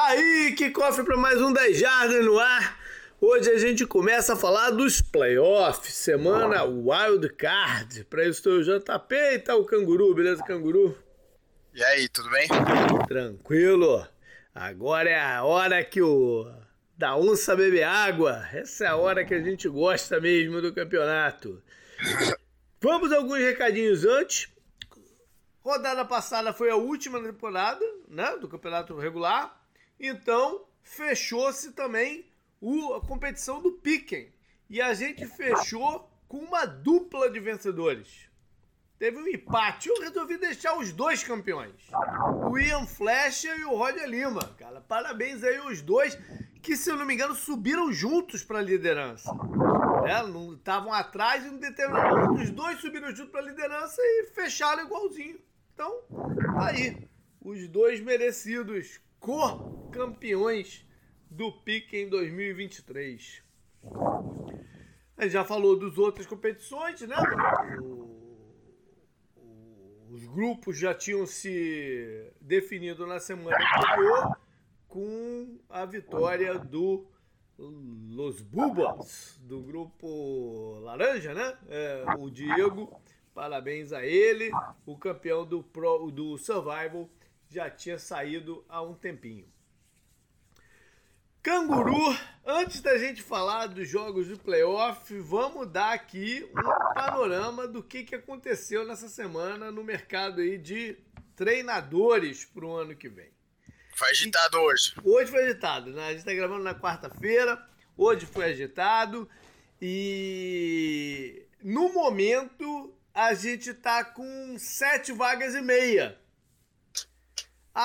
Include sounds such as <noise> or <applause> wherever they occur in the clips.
Tá aí, que cofre para mais um 10 Jardas no ar. Hoje a gente começa a falar dos playoffs, semana Wild Card. Para isso estou o JP e tá o Canguru, beleza, Canguru? E aí, tudo bem? Tranquilo. Agora é a hora que o da onça bebe água. Essa é a hora que a gente gosta mesmo do campeonato. Vamos a alguns recadinhos antes. Rodada passada foi a última temporada, né, do campeonato regular. Então, fechou-se também o, a competição do Piquen. E a gente fechou com uma dupla de vencedores. Teve um empate. Eu resolvi deixar os dois campeões. O Ian Flecha e o Roger Lima. Cara, parabéns aí os dois que, se eu não me engano, subiram juntos para a liderança. Estavam é, atrás e um determinado momento os dois subiram juntos para a liderança e fecharam igualzinho. Então, tá aí. Os dois merecidos co-campeões do Pique em 2023. A gente já falou dos outras competições, né? O, os grupos já tinham se definido na semana anterior com a vitória do Los Bubas, do grupo Laranja, né? É, o Diego, parabéns a ele, o campeão do, Pro, do Survival já tinha saído há um tempinho. Canguru, antes da gente falar dos jogos do playoff, vamos dar aqui um panorama do que, que aconteceu nessa semana no mercado aí de treinadores para o ano que vem. Foi agitado hoje. Hoje foi agitado, né? A gente está gravando na quarta-feira, hoje foi agitado e no momento a gente está com sete vagas e meia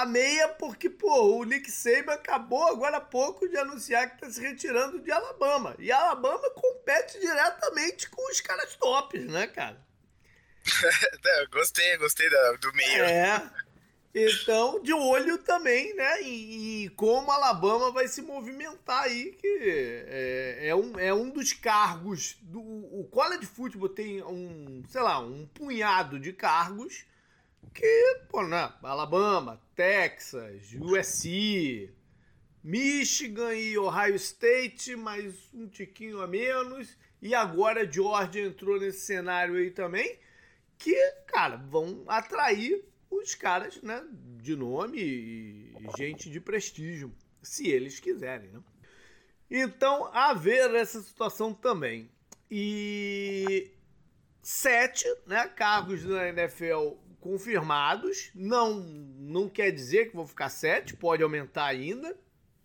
a meia porque, pô, o Nick Saban acabou agora há pouco de anunciar que está se retirando de Alabama. E Alabama compete diretamente com os caras tops, né, cara? <laughs> gostei, gostei do meio. É. Então, de olho também, né, em, em como Alabama vai se movimentar aí, que é, é, um, é um dos cargos do o college football tem um, sei lá, um punhado de cargos que, pô, né, Alabama, Texas, USC, Michigan e Ohio State, mais um tiquinho a menos. E agora Georgia entrou nesse cenário aí também, que, cara, vão atrair os caras, né, de nome e gente de prestígio, se eles quiserem, né? Então, a ver essa situação também. E sete, né, cargos na NFL confirmados. Não, não quer dizer que vão ficar sete, pode aumentar ainda.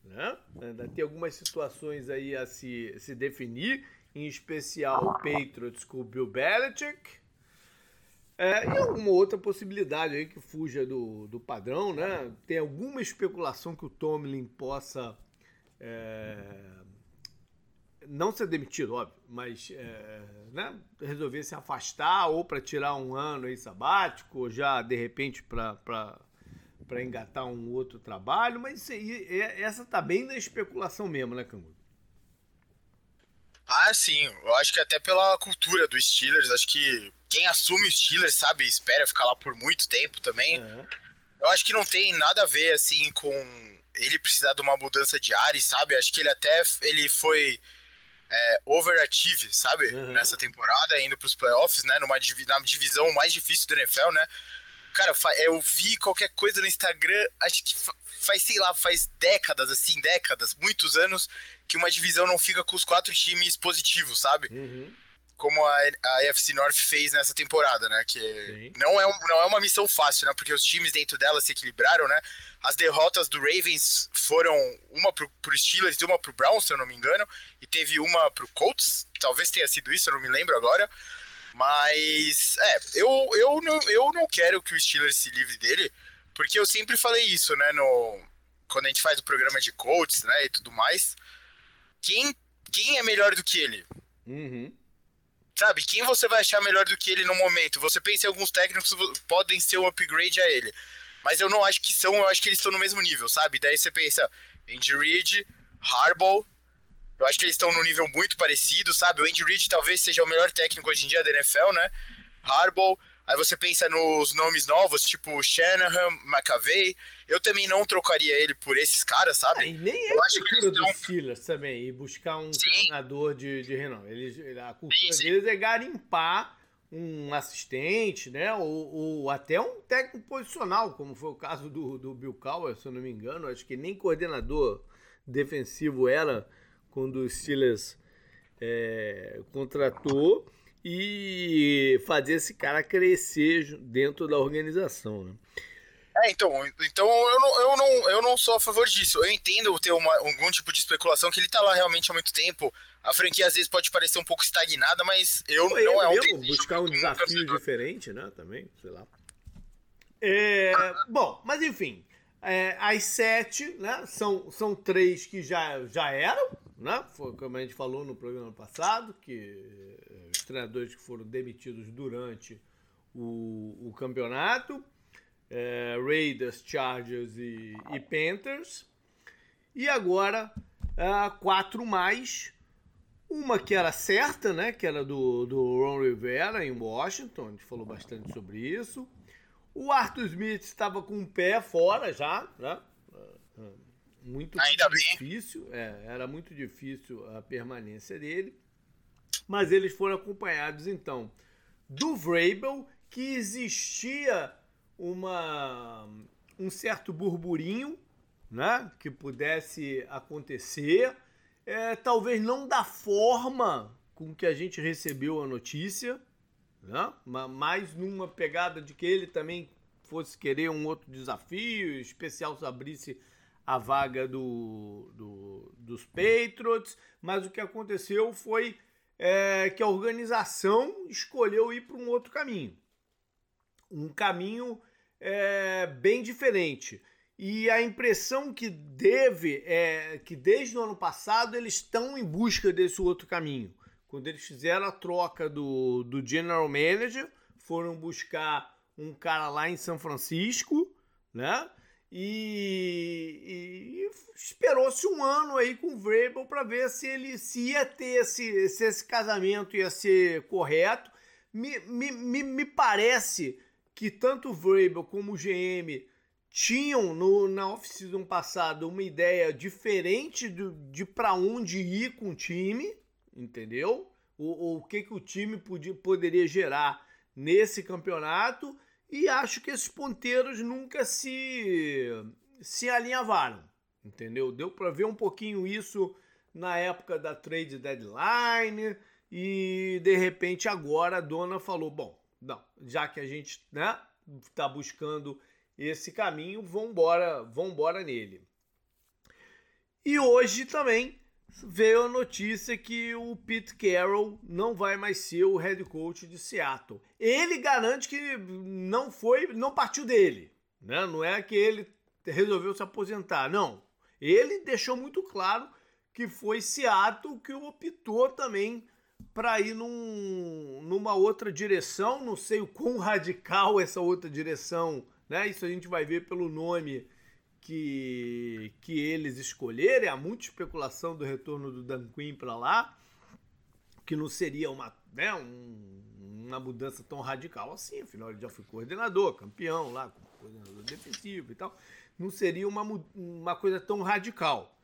Né? Ainda tem algumas situações aí a se, se definir, em especial o Patriots com o Bill Belichick. É, e alguma outra possibilidade aí que fuja do, do padrão, né? Tem alguma especulação que o Tomlin possa é, não ser demitido, óbvio, mas é, né, resolver se afastar ou para tirar um ano aí sabático, ou já de repente para engatar um outro trabalho, mas isso aí, é, essa tá bem na especulação mesmo, né, Canguru? Ah, sim. Eu acho que até pela cultura dos Steelers, acho que quem assume os Steelers, sabe, espera ficar lá por muito tempo também. Uhum. Eu acho que não tem nada a ver, assim, com ele precisar de uma mudança de área, sabe? Acho que ele até ele foi é, overachieve, sabe? Uhum. Nessa temporada, indo pros playoffs, né? Numa na divisão mais difícil do NFL, né? Cara, eu vi qualquer coisa no Instagram, acho que faz, sei lá, faz décadas, assim, décadas, muitos anos, que uma divisão não fica com os quatro times positivos, sabe? Uhum como a, a AFC North fez nessa temporada, né? Que não é, um, não é uma missão fácil, né? Porque os times dentro dela se equilibraram, né? As derrotas do Ravens foram uma pro, pro Steelers e uma pro Browns, se eu não me engano, e teve uma pro Colts, talvez tenha sido isso, eu não me lembro agora. Mas, é, eu, eu, não, eu não quero que o Steelers se livre dele, porque eu sempre falei isso, né? No, quando a gente faz o programa de Colts, né? E tudo mais. Quem, quem é melhor do que ele? Uhum. Sabe, quem você vai achar melhor do que ele no momento? Você pensa em alguns técnicos podem ser um upgrade a ele. Mas eu não acho que são, eu acho que eles estão no mesmo nível, sabe? Daí você pensa, Andy Reid, Harbaugh, eu acho que eles estão num nível muito parecido, sabe? O Andy Reid talvez seja o melhor técnico hoje em dia da NFL, né? Harbaugh, Aí você pensa nos nomes novos, tipo Shanahan, McAvey. Eu também não trocaria ele por esses caras, sabe? É, e nem é eu acho cultura que dos Steelers também, e buscar um sim. treinador de, de renome. Eles, a cultura sim, deles é garimpar um assistente, né? Ou, ou, até um técnico posicional, como foi o caso do, do Bill Cowher, se eu não me engano. Acho que nem coordenador defensivo era quando o Steelers é, contratou e fazer esse cara crescer dentro da organização. Né? É, então, então eu, não, eu, não, eu não sou a favor disso. Eu entendo ter uma, algum tipo de especulação que ele tá lá realmente há muito tempo. A franquia às vezes pode parecer um pouco estagnada, mas eu não é um buscar um desafio diferente, né? Também, sei lá. É, bom, mas enfim, é, as sete, né? São, são três que já, já eram, né? Foi como a gente falou no programa passado, que eh, os treinadores que foram demitidos durante o, o campeonato, é, Raiders, Chargers e, e, Panthers. E agora é, quatro mais, uma que era certa, né? Que era do, do Ron Rivera em Washington, a gente falou bastante sobre isso. O Arthur Smith estava com o pé fora já, né? Muito Ainda difícil, é, era muito difícil a permanência dele. Mas eles foram acompanhados então do Vrabel, que existia uma um certo burburinho, né, que pudesse acontecer, é, talvez não da forma com que a gente recebeu a notícia, né, mas numa pegada de que ele também fosse querer um outro desafio, especial se abrisse a vaga do, do, dos Patriots, mas o que aconteceu foi é, que a organização escolheu ir para um outro caminho. Um caminho é, bem diferente. E a impressão que deve é que desde o ano passado eles estão em busca desse outro caminho. Quando eles fizeram a troca do, do general manager, foram buscar um cara lá em São Francisco, né? E, e esperou-se um ano aí com o Vrabel para ver se ele se ia ter esse, se esse casamento ia ser correto. Me, me, me, me parece que tanto o Vrabel como o GM tinham no, na off-season passada uma ideia diferente de, de para onde ir com o time, entendeu? O, o que, que o time podia, poderia gerar nesse campeonato e acho que esses ponteiros nunca se, se alinhavaram, entendeu? Deu para ver um pouquinho isso na época da trade deadline e de repente agora a dona falou, bom, não, já que a gente né, tá buscando esse caminho, vamos embora nele. E hoje também veio a notícia que o Pete Carroll não vai mais ser o head coach de Seattle. Ele garante que não foi, não partiu dele, né? Não é que ele resolveu se aposentar, não. Ele deixou muito claro que foi Seattle que optou também para ir num, numa outra direção. Não sei o quão radical essa outra direção, né? Isso a gente vai ver pelo nome que, que eles escolherem. Há muita especulação do retorno do Dan Quinn para lá, que não seria uma, né, um, uma mudança tão radical assim. Afinal, ele já foi coordenador, campeão lá, coordenador defensivo e tal. Não seria uma, uma coisa tão radical.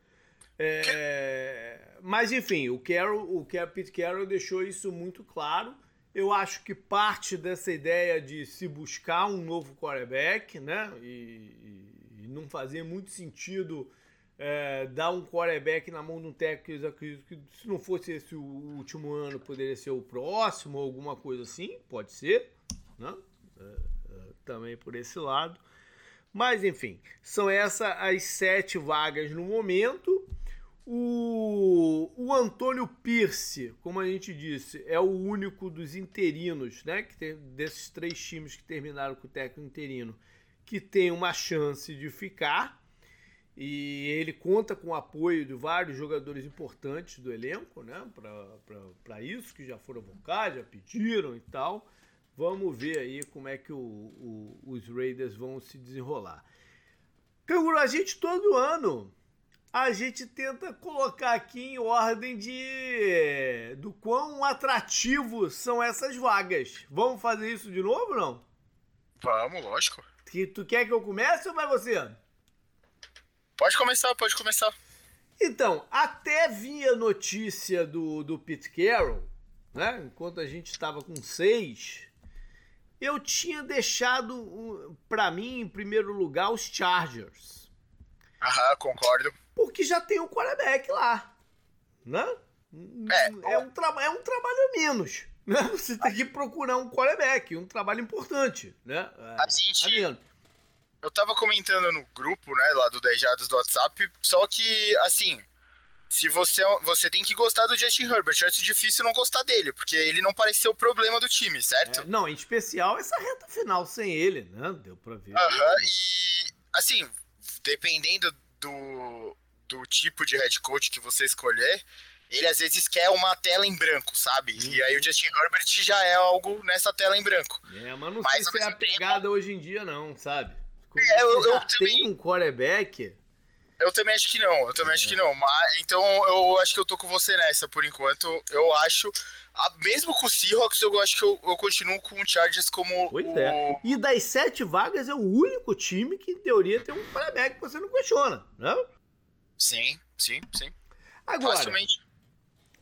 É, mas enfim, o Carroll, o Pete Carroll deixou isso muito claro. Eu acho que parte dessa ideia de se buscar um novo quarterback, né? E, não fazia muito sentido é, dar um quarterback na mão de um técnico que se não fosse esse o último ano, poderia ser o próximo, alguma coisa assim, pode ser, né? É, é, também por esse lado. Mas enfim, são essas as sete vagas no momento. O, o Antônio Pierce, como a gente disse, é o único dos interinos, né? Que tem, desses três times que terminaram com o técnico interino que tem uma chance de ficar. E ele conta com o apoio de vários jogadores importantes do elenco, né? Para isso, que já foram vocados, já pediram e tal. Vamos ver aí como é que o, o, os Raiders vão se desenrolar. Canguru, a gente todo ano a gente tenta colocar aqui em ordem de do quão atrativos são essas vagas. Vamos fazer isso de novo não? Vamos, lógico. Que tu quer que eu comece ou vai você? Pode começar, pode começar. Então, até vinha notícia do, do Pete Carroll, né? Enquanto a gente estava com seis, eu tinha deixado para mim em primeiro lugar os Chargers. Aham, concordo. Porque já tem um quarterback lá, né? É, é, um, é um trabalho menos. Né? Você tem que procurar um quarterback, um trabalho importante, né? A gente, eu tava comentando no grupo, né, lá do 10 Jados do WhatsApp, só que, assim, se você, você tem que gostar do Justin Herbert, é difícil não gostar dele, porque ele não parece ser o problema do time, certo? É, não, em especial essa reta final sem ele, né? Deu pra ver. Aham, uh -huh, e, assim, dependendo do, do tipo de head coach que você escolher, ele às vezes quer uma tela em branco, sabe? Uhum. E aí o Justin Herbert já é algo nessa tela em branco. É, mas não mas, sei se é a pegada tempo... hoje em dia, não, sabe? é, eu, eu também... tem um quarterback. Eu também acho que não, eu também é. acho que não. Mas, então eu acho que eu tô com você nessa por enquanto. Eu acho. A, mesmo com o Seahawks, eu acho que eu, eu continuo com o Chargers como. Pois o... é. E das sete vagas é o único time que, em teoria, tem um quarterback que você não questiona, não? Né? Sim, sim, sim. Agora, Facilmente.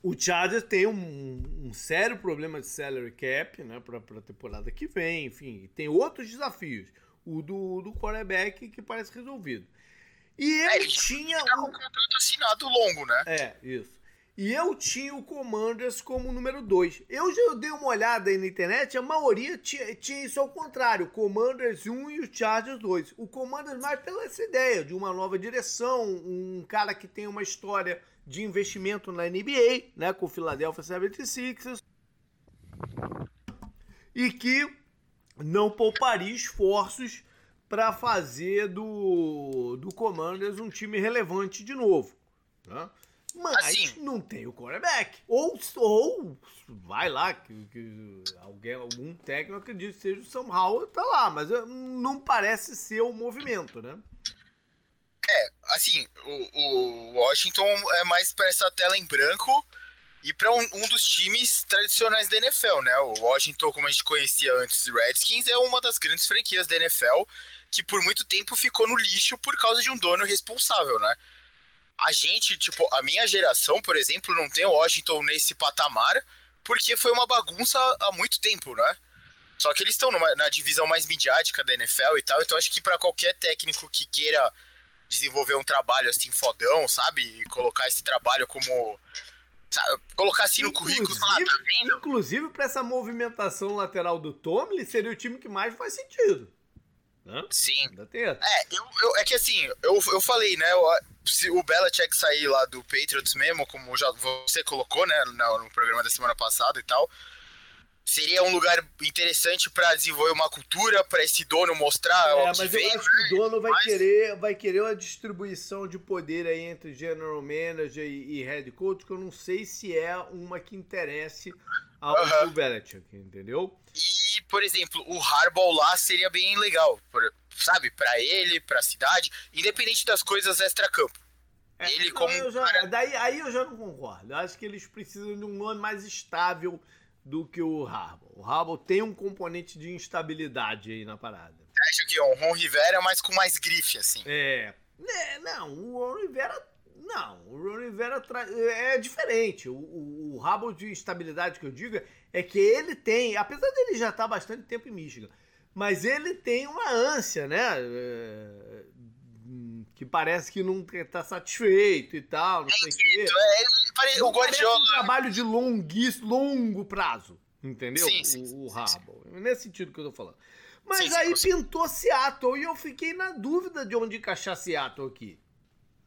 O Chargers tem um, um, sério problema de salary cap, né, pra, pra temporada que vem, enfim, tem outros desafios o do, do quarterback que parece resolvido. E eu é, tinha. Tá um contrato assinado longo, né? É, isso. E eu tinha o Commanders como número 2. Eu já dei uma olhada aí na internet, a maioria tinha, tinha isso ao contrário: Commanders 1 e o Chargers 2. O Commanders mais pela essa ideia de uma nova direção, um cara que tem uma história de investimento na NBA, né, com o Philadelphia 76ers. E que não pouparia esforços para fazer do, do Commanders um time relevante de novo. Né? Mas assim, não tem o quarterback. Ou, ou vai lá, que, que alguém, algum técnico acredita que seja o Sam Howell, tá lá, mas não parece ser o movimento, né? É, assim, o, o Washington é mais para essa tela em branco e para um, um, dos times tradicionais da NFL, né? O Washington, como a gente conhecia antes, Redskins, é uma das grandes franquias da NFL que por muito tempo ficou no lixo por causa de um dono responsável, né? A gente, tipo, a minha geração, por exemplo, não tem o Washington nesse patamar porque foi uma bagunça há muito tempo, né? Só que eles estão na divisão mais midiática da NFL e tal, então acho que para qualquer técnico que queira desenvolver um trabalho assim fodão, sabe? E colocar esse trabalho como Sabe, colocar assim no currículo falar, tá vendo? Inclusive, para essa movimentação lateral do Tomlin, seria o time que mais faz sentido. Né? Sim. É, eu, eu, é que assim, eu, eu falei, né? Eu, se o Belichick sair lá do Patriots mesmo, como já você colocou, né, no, no programa da semana passada e tal, seria um lugar interessante para desenvolver uma cultura, para esse dono mostrar é, mas eu acho que o dono vai mas... querer vai querer uma distribuição de poder aí entre general manager e, e head coach que eu não sei se é uma que interesse ao uh -huh. Belichick, entendeu? E, por exemplo, o Harbaugh lá seria bem legal, sabe, para ele, para a cidade, independente das coisas extra-campo. É, ele como já, daí aí eu já não concordo. Eu acho que eles precisam de um nome mais estável do que o Harbaugh. O Harbaugh tem um componente de instabilidade aí na parada. Acha que o Ron Rivera é mais com mais grife, assim? É. é não, o Ron Rivera. Não, o Ron Rivera é diferente. O, o, o Harbaugh de instabilidade que eu digo é que ele tem, apesar dele já estar tá bastante tempo em Michigan, mas ele tem uma ânsia, né? É, que parece que não está satisfeito e tal, não sei o quê. É, o Guardiola. um trabalho de longuis, longo prazo, entendeu? Sim, sim, o, o Harbaugh. Nesse sentido que eu tô falando. Mas aí pintou Seattle e eu fiquei na dúvida de onde encaixar Seattle aqui.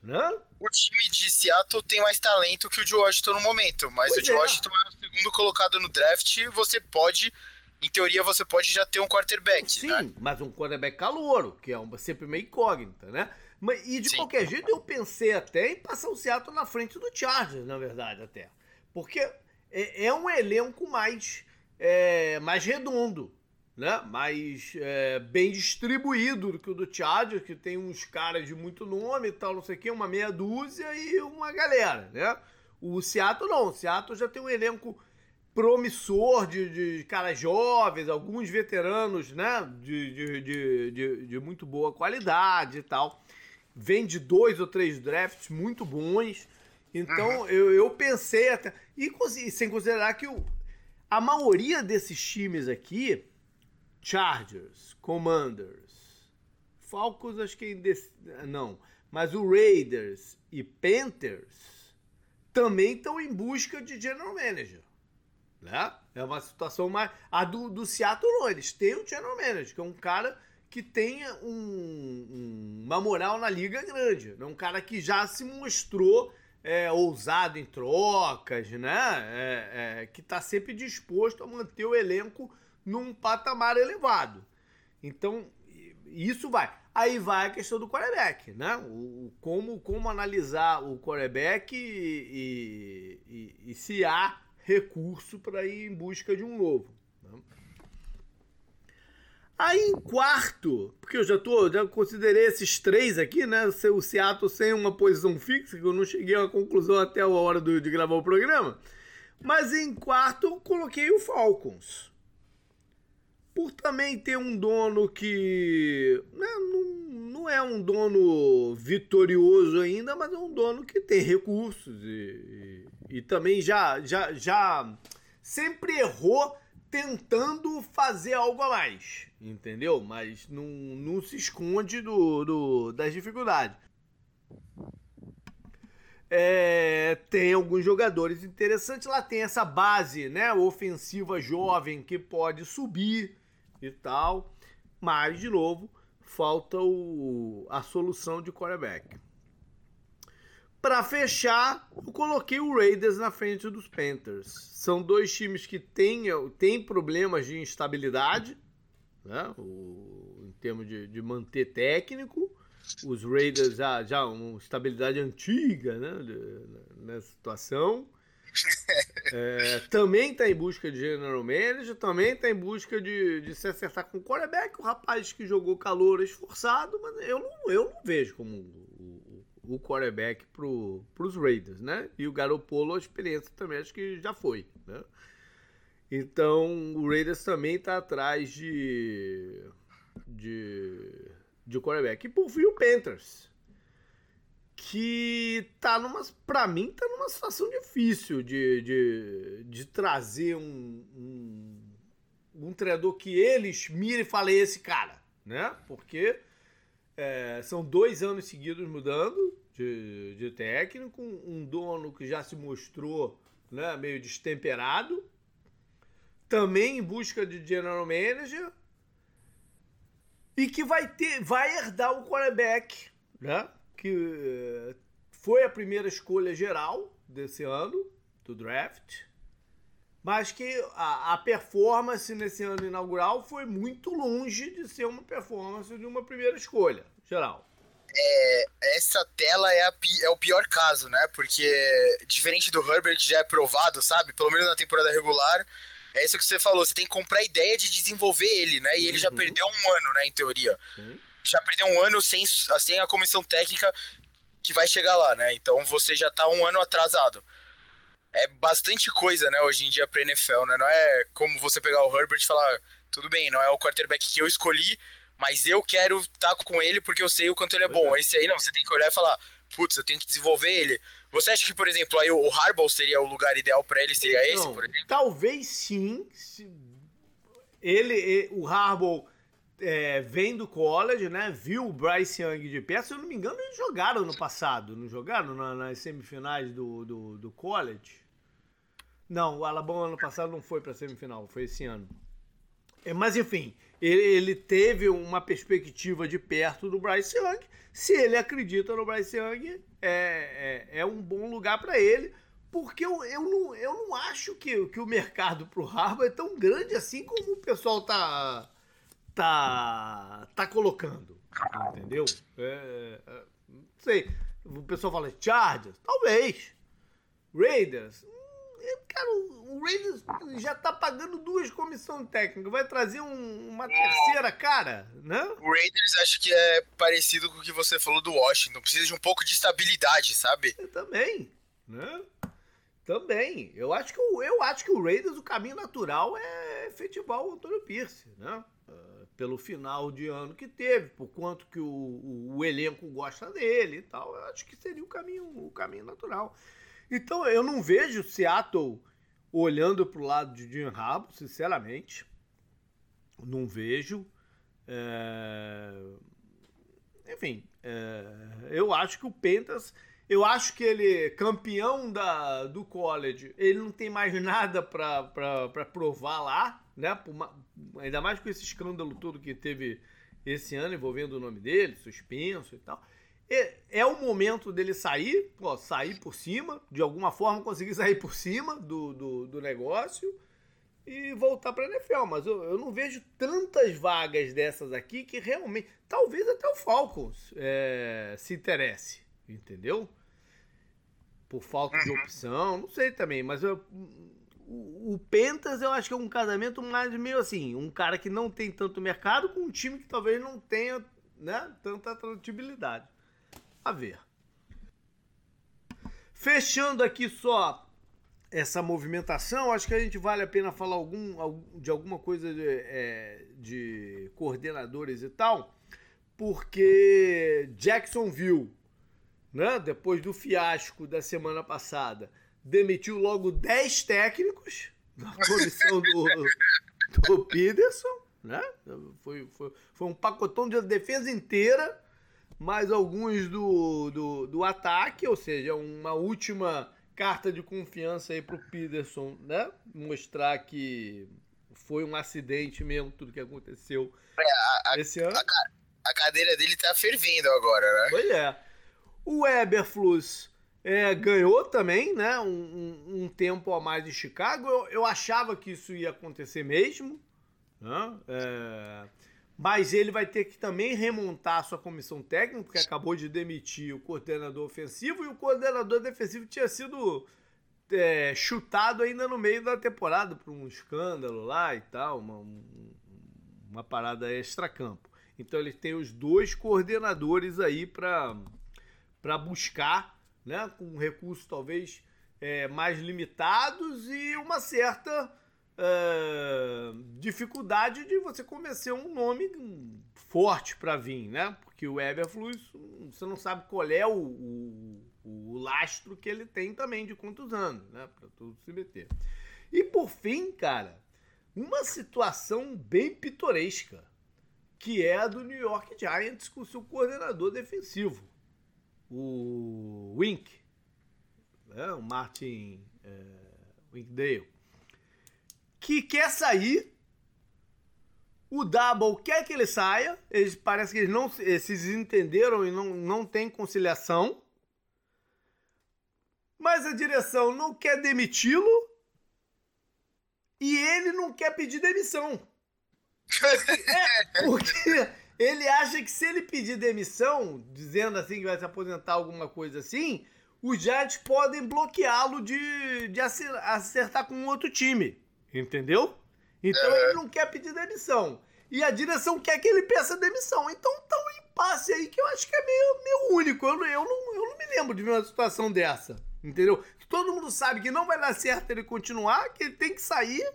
Né? O time de Seattle tem mais talento que o de Washington no momento, mas pois o de é. Washington é o segundo colocado no draft você pode em teoria você pode já ter um quarterback. Sim, né? mas um quarterback calouro, que é uma, sempre meio incógnita, né? Mas, e de Sim. qualquer jeito eu pensei até em passar o Seattle na frente do Chargers, na verdade, até. Porque é, é um elenco mais, é, mais redondo. Né? Mais é, bem distribuído do que o do Chargers, que tem uns caras de muito nome e tal, não sei o quê, uma meia dúzia e uma galera, né? O Seattle não, o Seattle já tem um elenco promissor de, de caras jovens, alguns veteranos, né? De, de, de, de, de muito boa qualidade e tal. Vem de dois ou três drafts muito bons. Então uhum. eu, eu pensei até. E sem considerar que o, a maioria desses times aqui, Chargers, Commanders, Falcons, acho que ainda. Não. Mas o Raiders e Panthers também estão em busca de general manager. Né? É uma situação mais. A do, do Seattle não, eles têm um general manager, que é um cara que tenha um, uma moral na liga grande. É um cara que já se mostrou é, ousado em trocas, né? É, é, que está sempre disposto a manter o elenco num patamar elevado. Então, isso vai. Aí vai a questão do quarterback, né? O, como, como analisar o quarterback e, e, e, e se há recurso para ir em busca de um novo. Né? Aí em quarto, porque eu já tô, já considerei esses três aqui, né? O Seattle sem uma posição fixa, que eu não cheguei a conclusão até a hora do, de gravar o programa. Mas em quarto eu coloquei o Falcons. Por também ter um dono que né, não, não é um dono vitorioso ainda, mas é um dono que tem recursos e, e também já, já, já sempre errou tentando fazer algo a mais, entendeu? Mas não, não se esconde do, do das dificuldades. É, tem alguns jogadores interessantes lá, tem essa base, né, ofensiva jovem que pode subir e tal, mas de novo falta o, a solução de quarterback. Para fechar, eu coloquei o Raiders na frente dos Panthers. São dois times que têm, têm problemas de instabilidade, né? O, em termos de, de manter técnico. Os Raiders já, já uma estabilidade antiga né? nessa situação. É, também está em busca de general manager, também está em busca de, de se acertar com o quarterback. O rapaz que jogou calor esforçado, mas eu não, eu não vejo como o quarterback para os Raiders, né? E o Garoppolo, a experiência também acho que já foi, né? Então, o Raiders também está atrás de, de, de quarterback. E por fim, o Panthers, que tá numa, para mim, tá numa situação difícil de, de, de trazer um, um, um treinador que eles mirem e falem esse cara, né? Porque é, são dois anos seguidos mudando de, de técnico, um dono que já se mostrou né, meio destemperado, também em busca de general manager e que vai ter, vai herdar o quarterback, né? Que eh, foi a primeira escolha geral desse ano do draft, mas que a, a performance nesse ano inaugural foi muito longe de ser uma performance de uma primeira escolha geral é, essa tela é, a, é, o pior caso, né? Porque, diferente do Herbert, já é provado, sabe? Pelo menos na temporada regular. É isso que você falou, você tem que comprar a ideia de desenvolver ele, né? E ele já uhum. perdeu um ano, né, em teoria. Uhum. Já perdeu um ano sem, sem a comissão técnica que vai chegar lá, né? Então você já tá um ano atrasado. É bastante coisa, né, hoje em dia pra NFL, né? Não é como você pegar o Herbert e falar, tudo bem, não é o quarterback que eu escolhi, mas eu quero estar tá com ele porque eu sei o quanto ele é bom. É. Esse aí não, você tem que olhar e falar, putz, eu tenho que desenvolver ele. Você acha que, por exemplo, aí o Harbaugh seria o lugar ideal para ele? Seria não, esse, por exemplo? Talvez sim. Ele, o Harbaugh é, vem do college, né? Viu o Bryce Young de perto. Se eu não me engano, eles jogaram no passado. Não jogaram na, nas semifinais do, do, do college? Não, o Alabama ano passado não foi para semifinal, foi esse ano. É, mas enfim, ele, ele, teve uma perspectiva de perto do Bryce Young. Se ele acredita no Bryce Young, é, é, é um bom lugar para ele, porque eu, eu, não, eu não acho que, que o mercado pro Harbaugh é tão grande assim como o pessoal tá, tá, tá colocando. Entendeu? É, é, não sei. O pessoal fala Chargers? Talvez. Raiders? Hum, cara, o Raiders já tá pagando duas comissões técnicas. Vai trazer um, uma terceira cara, né? O Raiders acho que é parecido com o que você falou do Washington. Precisa de um pouco de estabilidade, sabe? Eu também, né? Também. Eu acho que o, eu acho que o Raiders, o caminho natural é efetivar o Antônio Pierce, né? Uh, pelo final de ano que teve, por quanto que o, o, o, elenco gosta dele e tal. Eu acho que seria o caminho, o caminho natural. Então eu não vejo Seattle olhando para o lado de Jim Rabo, sinceramente. Não vejo. É... Enfim, é... eu acho que o Pentas eu acho que ele, campeão da, do college, ele não tem mais nada para provar lá, né? Ainda mais com esse escândalo todo que teve esse ano envolvendo o nome dele, suspenso e tal. É, é o momento dele sair, ó, sair por cima, de alguma forma conseguir sair por cima do, do, do negócio e voltar para a NFL. Mas eu, eu não vejo tantas vagas dessas aqui que realmente. Talvez até o Falcons é, se interesse, entendeu? por falta de uhum. opção, não sei também, mas eu, o, Pentas eu acho que é um casamento mais meio assim, um cara que não tem tanto mercado com um time que talvez não tenha né, tanta atratividade. A ver. Fechando aqui só essa movimentação, acho que a gente vale a pena falar algum, de alguma coisa de, é, de coordenadores e tal, porque Jacksonville né, depois do fiasco da semana passada, demitiu logo 10 técnicos na <laughs> comissão do, do Peterson. Né? Foi, foi, foi um pacotão de defesa inteira, mais alguns do, do, do ataque, ou seja, uma última carta de confiança aí pro Peterson, né? Mostrar que foi um acidente mesmo, tudo que aconteceu é, a, esse ano. A, a, cadeira dele tá fervendo agora, né? Pois é. O Eberflus é, ganhou também, né? Um, um, um, tempo a mais em Chicago. Eu, eu, achava que isso ia acontecer mesmo. Né? É, mas ele vai ter que também remontar a sua comissão técnica, porque acabou de demitir o coordenador ofensivo e o coordenador defensivo tinha sido é, chutado ainda no meio da temporada por um escândalo lá e tal, uma, uma parada extra-campo. Então ele tem os dois coordenadores aí para buscar, né, com recursos talvez é, mais limitados e uma certa é, dificuldade de você convencer um nome forte para vir, né? Porque o Eberflus, você não sabe qual é o, o, o lastro que ele tem também de quantos anos, né? Para tudo se meter. E por fim, cara, uma situação bem pitoresca, que é a do New York Giants com seu coordenador defensivo o Wink, né, o Martin é, Winkdale, que quer sair. O Double quer que ele saia. Eles parece que eles não eles se desentenderam e não, não tem conciliação. Mas a direção não quer demiti-lo. E ele não quer pedir demissão. <laughs> é, porque ele acha que se ele pedir demissão, dizendo assim que vai se aposentar alguma coisa assim, os Giants podem bloqueá-lo de, de acertar com outro time. Entendeu? Então ele não quer pedir demissão. E a direção quer que ele peça demissão. Então tá um impasse aí que eu acho que é meio, meio único. Eu, eu, não, eu não me lembro de ver uma situação dessa. Entendeu? Que todo mundo sabe que não vai dar certo ele continuar, que ele tem que sair,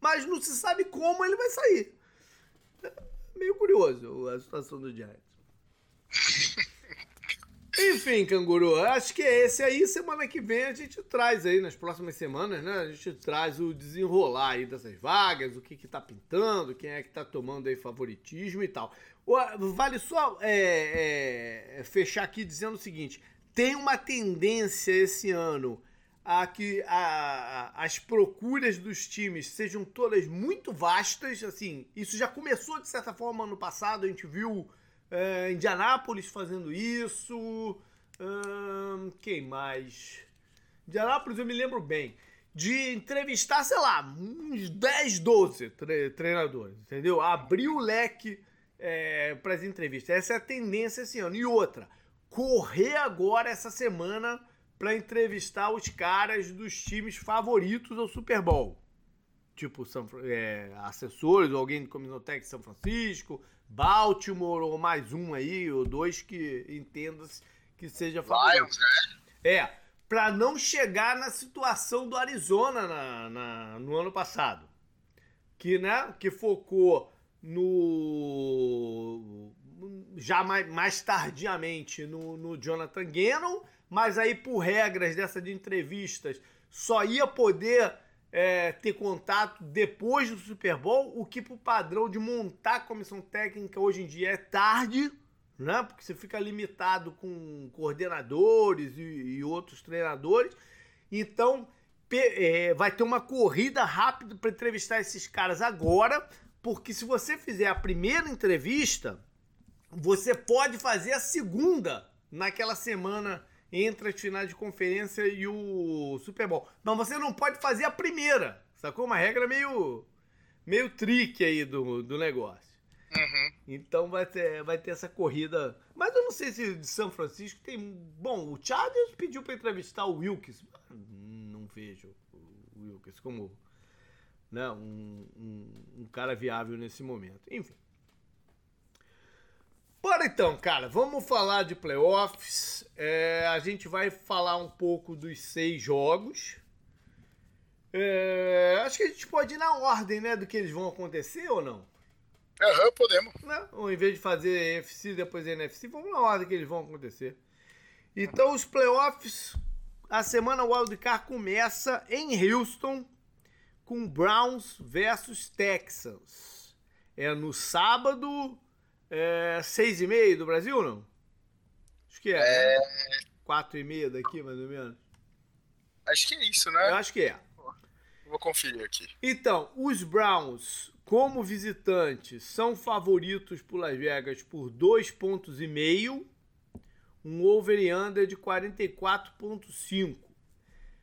mas não se sabe como ele vai sair meio curioso a situação do Giants. <laughs> Enfim, canguru, acho que é esse aí. Semana que vem a gente traz aí, nas próximas semanas, né? A gente traz o desenrolar aí dessas vagas, o que que tá pintando, quem é que tá tomando aí favoritismo e tal. Vale só é, é, fechar aqui dizendo o seguinte: tem uma tendência esse ano a que a, a, as procuras dos times sejam todas muito vastas. Assim, isso já começou de certa forma ano passado. A gente viu é, Indianápolis fazendo isso. Quem mais? Indianápolis eu me lembro bem. De entrevistar, sei lá, uns 10, 12 tre treinadores, entendeu? Abrir o leque é, para as entrevistas. Essa é a tendência esse ano. E outra, correr agora essa semana para entrevistar os caras dos times favoritos ao Super Bowl. Tipo, São, é, assessores, ou alguém do Cominotec São Francisco, Baltimore, ou mais um aí, ou dois que entenda que seja favorito. Lions, né? É, para não chegar na situação do Arizona na, na, no ano passado. Que, né, que focou no. já mais, mais tardiamente no, no Jonathan Gannon, mas aí, por regras dessa de entrevistas, só ia poder é, ter contato depois do Super Bowl, o que, pro padrão de montar a comissão técnica hoje em dia é tarde né? Porque você fica limitado com coordenadores e, e outros treinadores. Então, é, vai ter uma corrida rápida para entrevistar esses caras agora, porque se você fizer a primeira entrevista, você pode fazer a segunda naquela semana entre as finais de conferência e o Super Bowl. Mas você não pode fazer a primeira, sacou? Uma regra meio, meio trick aí do, do negócio. Uhum. Então vai ter, vai ter essa corrida. Mas eu não sei se de São Francisco tem. Bom, o Chargers pediu para entrevistar o Wilkes. Não vejo o Wilkes como né, um, um, um cara viável nesse momento. Enfim. Bora então, cara, vamos falar de playoffs. É, a gente vai falar um pouco dos seis jogos. É, acho que a gente pode ir na ordem, né, do que eles vão acontecer ou não? Aham, uhum, podemos. Né? Ou em vez de fazer NFC depois NFC, vamos na ordem que eles vão acontecer. Então, os playoffs, a semana wildcard começa em Houston com Browns versus Texans. É no sábado, é, seis e meia do Brasil, não? Acho que é. é... Né? Quatro e meia daqui, mais ou menos. Acho que é isso, né? Eu acho que é. Vou conferir aqui. Então, os Browns como visitantes, são favoritos por Las Vegas por dois pontos e meio, um over e under de 44.5.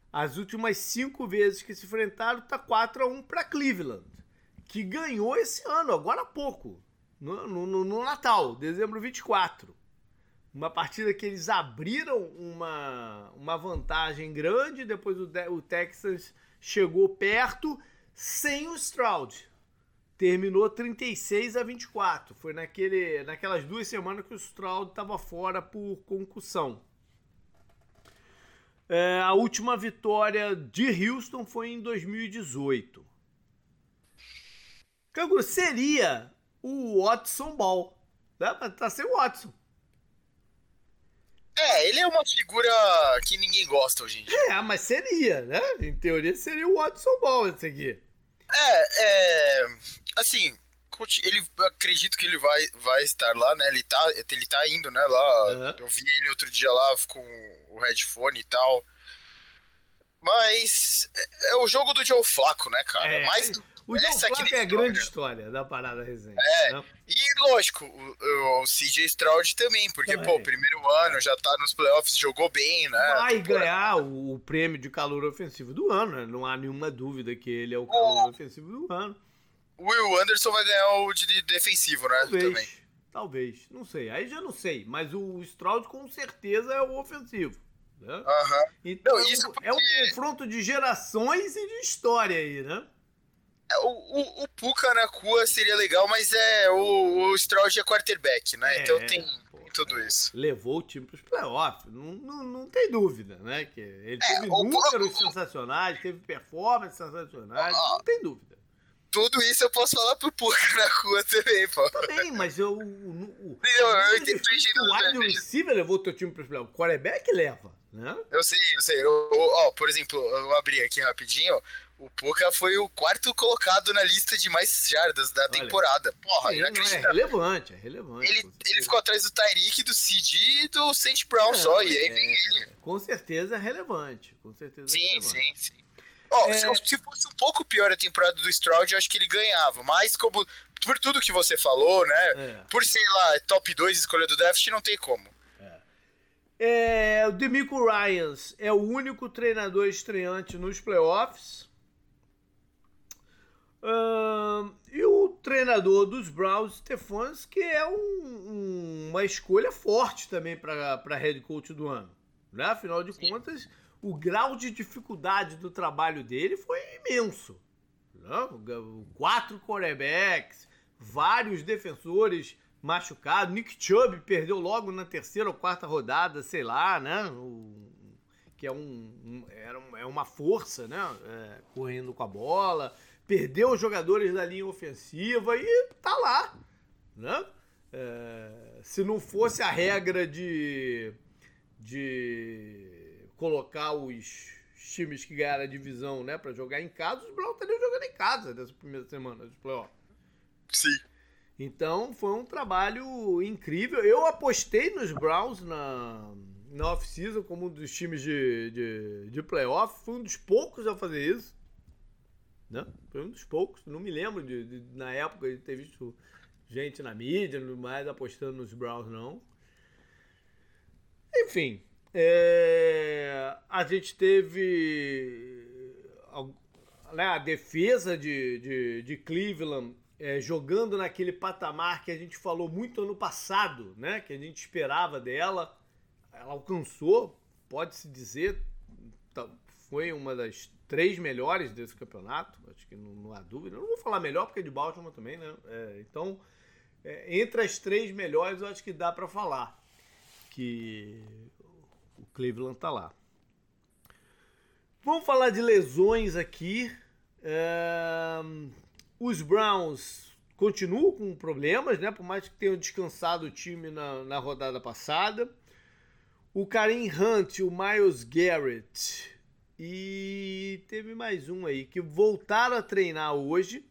As últimas cinco vezes que se enfrentaram tá 4 a 1 para Cleveland, que ganhou esse ano, agora há pouco, no, no, no Natal, dezembro 24. Uma partida que eles abriram uma, uma vantagem grande, depois o, o Texas chegou perto, sem o Stroud terminou 36 a 24. Foi naquele, naquelas duas semanas que o Stroud estava fora por concussão. É, a última vitória de Houston foi em 2018. Canguru, seria o Watson Ball. Né? Tá sem o Watson. É, ele é uma figura que ninguém gosta hoje em dia. É, mas seria, né? Em teoria seria o Watson Ball esse aqui. É, é. Assim, ele acredito que ele vai, vai estar lá, né? Ele tá, ele tá indo, né? Lá. Uhum. Eu vi ele outro dia lá com o headphone e tal. Mas é, é o jogo do Joe Flaco, né, cara? É, Mais o Joe Flaco é a grande história da parada resenha. É, né? e lógico, o, o CJ Stroud também, porque, também. pô, primeiro ano, já tá nos playoffs, jogou bem, né? Vai ganhar o, o, prêmio de calor ofensivo do ano, né? Não há nenhuma dúvida que ele é o calor o... ofensivo do ano. O Will Anderson vai ganhar o de defensivo, né? Talvez, também. Talvez, não sei. Aí já não sei, mas o Stroud com certeza é o ofensivo. Né? Uhum. Então não, isso porque... é um confronto de gerações e de história aí, né? O, o, o Puka na rua seria legal, mas é o, o Stroud é quarterback, né? É, então tem, pô, tudo isso. Levou o time para os playoffs, não, não, não tem dúvida, né? Que ele é, teve números sensacionais, teve performances sensacionais, não tem dúvida. Tudo isso eu posso falar pro Puka na rua também, pô. Também, mas eu. O, o, <laughs> eu, eu, eu entendi. O wide receiver levou o teu time para os playoffs. O quarterback leva, né? Eu sei, eu sei. Ó, por exemplo, eu abri aqui rapidinho. O Puka foi o quarto colocado na lista de mais jardas da Olha, temporada. Porra, sim, é relevante, é relevante. Ele, ele ficou atrás do Tyreek, do CD e do Saint Brown é, só, e aí vem ele. É, com certeza é relevante, com certeza sim, é relevante. Sim, sim, oh, é... se, se, fosse um pouco pior a temporada do Stroud, eu acho que ele ganhava, mas como, por tudo que você falou, né, é. por sei lá, top 2 escolha do draft, não tem como. É, o Demico Ryans é o único treinador estreante nos playoffs. Uh, e o treinador dos Browns, Stefanski, que é um, um, uma escolha forte também para head coach do ano. Né? Afinal de Sim. contas, o grau de dificuldade do trabalho dele foi imenso. Né? Quatro quarterbacks, vários defensores machucados. Nick Chubb perdeu logo na terceira ou quarta rodada, sei lá, né? O, que é, um, um, era é uma força, né? É, correndo com a bola. Perdeu os jogadores da linha ofensiva e tá lá, né? É, se não fosse a regra de, de colocar os times que ganharam a divisão né, para jogar em casa, os Browns estariam jogando em casa nessa primeira semana de playoff. Sim. Então foi um trabalho incrível. Eu apostei nos Browns na, na off-season como um dos times de, de, de playoff. Fui um dos poucos a fazer isso. Né? Foi um dos poucos. Não me lembro de, de na época de ter visto gente na mídia, mais apostando nos Browns, não. Enfim, é, a gente teve né, a defesa de, de, de Cleveland é, jogando naquele patamar que a gente falou muito ano passado, né? Que a gente esperava dela. Ela alcançou, pode-se dizer, tá, foi uma das três melhores desse campeonato. Acho que não, não há dúvida. não vou falar melhor porque é de Baltimore também, né? É, então, é, entre as três melhores, eu acho que dá para falar que o Cleveland tá lá. Vamos falar de lesões aqui. É, os Browns continuam com problemas, né? Por mais que tenham descansado o time na, na rodada passada. O Karim Hunt, o Miles Garrett e teve mais um aí que voltaram a treinar hoje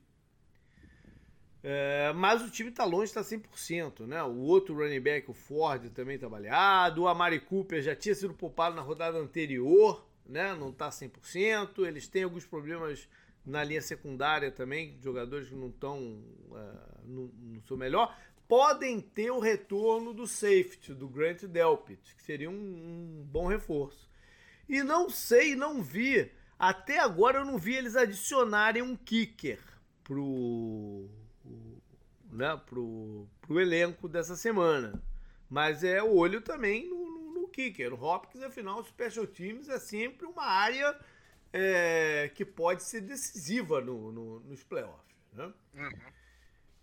é, mas o time está longe, está 100%, né? O outro running back, o Ford, também está baleado. O Amari Cooper já tinha sido poupado na rodada anterior, né? Não está 100%. Eles têm alguns problemas na linha secundária também, jogadores que não estão uh, no, no seu melhor. Podem ter o retorno do safety, do Grant Delpit, que seria um, um bom reforço. E não sei, não vi. Até agora eu não vi eles adicionarem um kicker pro né, pro, pro elenco dessa semana. Mas é o olho também no, no, no kicker. O Hopkins, afinal, Special Teams é sempre uma área é, que pode ser decisiva no, no nos playoffs. Né? Uhum.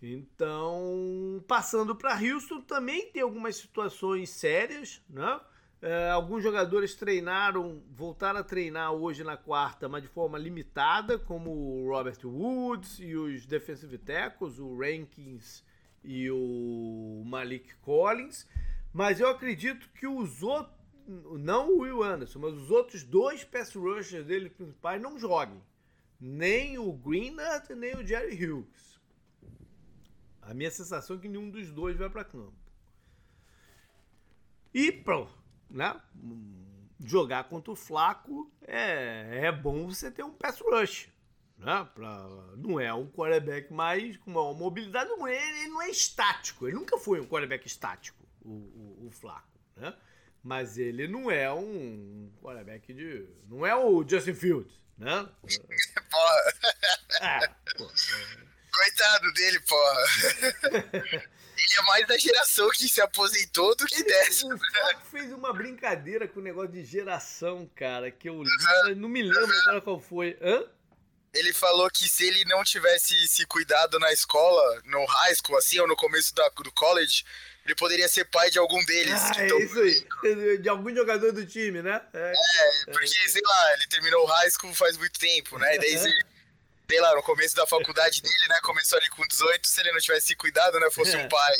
Então, passando para Houston, também tem algumas situações sérias, né? É, alguns jogadores treinaram, voltaram a treinar hoje na quarta, mas de forma limitada, como o Robert Woods e os defensive tackles, o Rankins e o Malik Collins. Mas eu acredito que os outros, não o Will Anderson, mas os outros dois pass rushers dele principais não joguem. Nem o Greenard, nem o Jerry Hughes. A minha sensação é que nenhum dos dois vai para campo. E pronto né? Jogar contra o Flaco é, é bom você ter um pass rush. Né? Pra, não é um quarterback mais com uma mobilidade, não é, ele não é estático, ele nunca foi um quarterback estático, o, o, o Flaco, né? Mas ele não é um quarterback de. Não é o Justin Fields, né? porra. É, porra. Coitado dele, porra. <laughs> Ele é mais da geração que se aposentou do que ele, dessa. O fez uma brincadeira com o negócio de geração, cara, que eu uhum. não me lembro uhum. agora qual foi. Hã? Ele falou que se ele não tivesse se cuidado na escola, no high school, assim, ou no começo da, do college, ele poderia ser pai de algum deles. Ah, é isso aí. De algum jogador do time, né? É, é porque, é. sei lá, ele terminou o high school faz muito tempo, né? E daí sei lá, no começo da faculdade dele, né? Começou ali com 18, se ele não tivesse se cuidado, né? Fosse um pai,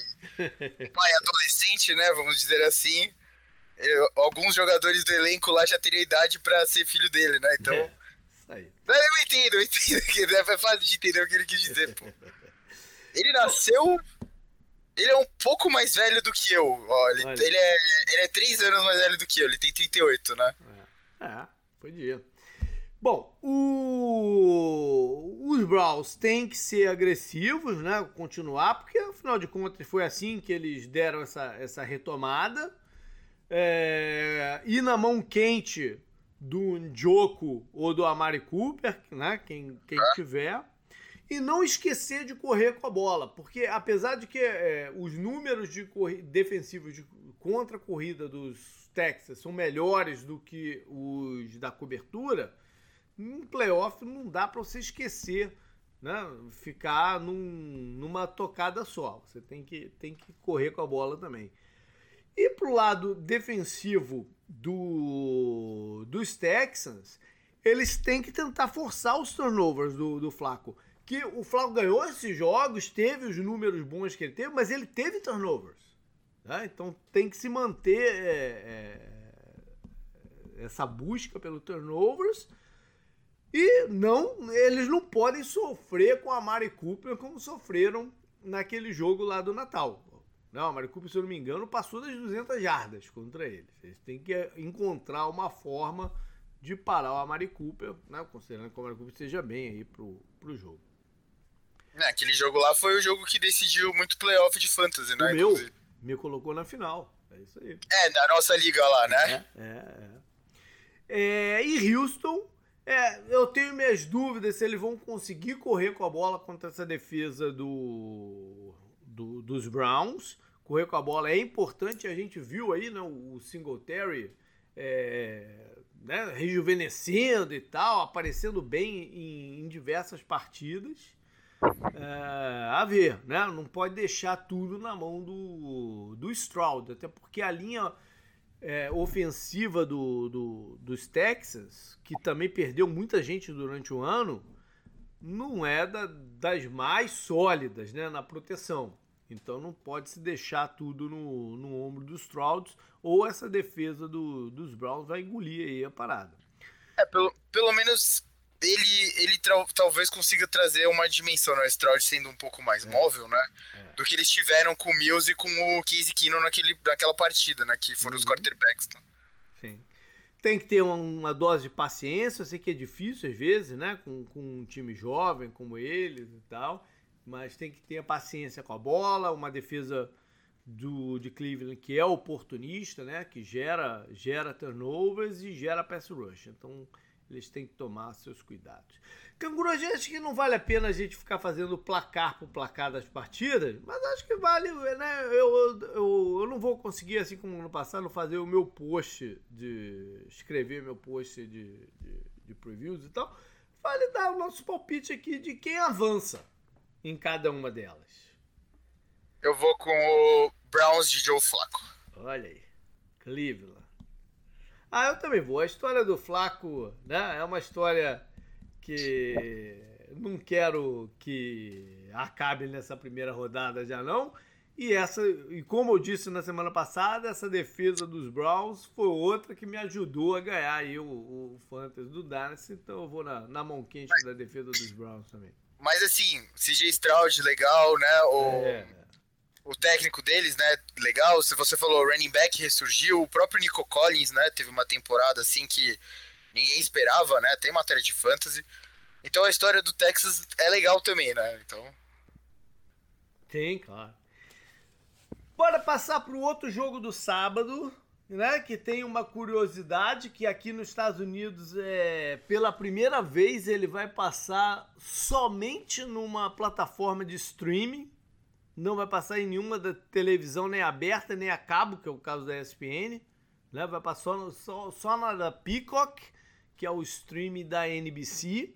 um pai adolescente, né? Vamos dizer assim. Eu, alguns jogadores do elenco lá já teriam idade pra ser filho dele, né? Então. É, isso aí. Eu entendo, eu entendo. É fácil de entender o que ele quis dizer, pô. Ele nasceu. Ele é um pouco mais velho do que eu. Ó, ele, ele, é, ele é três anos mais velho do que eu. Ele tem 38, né? É, é podia. Bom, o... os Browns têm que ser agressivos, né? Continuar, porque afinal de contas foi assim que eles deram essa, essa retomada. É... E na mão quente do Njoku ou do Amari Cooper, né? Quem, quem tiver. E não esquecer de correr com a bola, porque apesar de que é, os números de defensivos de, contra a corrida dos, Texas são melhores do que os da cobertura, em playoff não dá para você esquecer, né? Ficar num, numa tocada só. Você tem que, tem que correr com a bola também. E pro lado defensivo do, dos Texans, eles têm que tentar forçar os turnovers do, do Flaco. Que o Flaco ganhou esses jogos, teve os números bons que ele teve, mas ele teve turnovers. Né? Então tem que se manter é, é, essa busca pelo turnovers. E não, eles não podem sofrer com a Mari Cooper como sofreram naquele jogo lá do Natal. Não, a Mari Cooper, se eu não me engano, passou das 200 jardas contra eles. Eles têm que encontrar uma forma de parar o Amari Cooper, né, considerando que o Amari Cooper esteja bem aí pro, pro jogo. É, aquele jogo lá foi o jogo que decidiu muito playoff de fantasy, né? O meu, me colocou na final. É isso aí. É, da nossa liga lá, né? É, é. é. é e Houston, é, eu tenho minhas dúvidas se eles vão conseguir correr com a bola contra essa defesa do, do dos Browns correr com a bola é importante. A gente viu aí né, o Singletary é, né, rejuvenescendo e tal, aparecendo bem em, em diversas partidas. É, a ver, né? Não pode deixar tudo na mão do, do Stroud, até porque a linha é, ofensiva do, do, dos Texas, que também perdeu muita gente durante o ano, não é da, das mais sólidas né, na proteção. Então não pode se deixar tudo no, no ombro dos Trouds ou essa defesa do, dos Browns vai engolir aí a parada. É, pelo, pelo menos ele, ele talvez consiga trazer uma dimensão, né? O Stroud sendo um pouco mais é. móvel, né? É. Do que eles tiveram com o Mills e com o Casey Keenum naquele, naquela partida, né? Que foram uhum. os quarterbacks. Né? Sim. Tem que ter uma, uma, dose de paciência, eu sei que é difícil às vezes, né? Com, com um time jovem como eles e tal mas tem que ter paciência com a bola, uma defesa do, de Cleveland que é oportunista, né? Que gera, gera turnovers e gera pass rush. Então eles têm que tomar seus cuidados. Canguru, a gente acha que não vale a pena a gente ficar fazendo placar por placar das partidas, mas acho que vale, né? Eu, eu, eu, não vou conseguir, assim como no passado, fazer o meu post de. escrever meu post de, de, de previews e tal. Vale dar o nosso palpite aqui de quem avança em cada uma delas? Eu vou com o Browns de Joe Flacco. Olha aí. Cleveland. Ah, eu também vou. A história do Flaco, né? É uma história que não quero que acabe nessa primeira rodada já não. E essa, e como eu disse na semana passada, essa defesa dos Browns foi outra que me ajudou a ganhar aí o, o Fantasy do Dynasty. Então eu vou na, na mão quente da defesa dos Browns também. Mas assim, CJ Stroud, legal, né? O, é. O técnico deles, né? Legal. Se você falou, running back ressurgiu. O próprio Nico Collins, né? Teve uma temporada assim que ninguém esperava, né? Tem matéria de fantasy. Então a história do Texas é legal também, né? Então. Tem, claro. Bora passar para o outro jogo do sábado né, que tem uma curiosidade que aqui nos Estados Unidos é pela primeira vez ele vai passar somente numa plataforma de streaming, não vai passar em nenhuma da televisão nem aberta nem a cabo, que é o caso da ESPN, né, vai passar só, só na da Peacock, que é o streaming da NBC.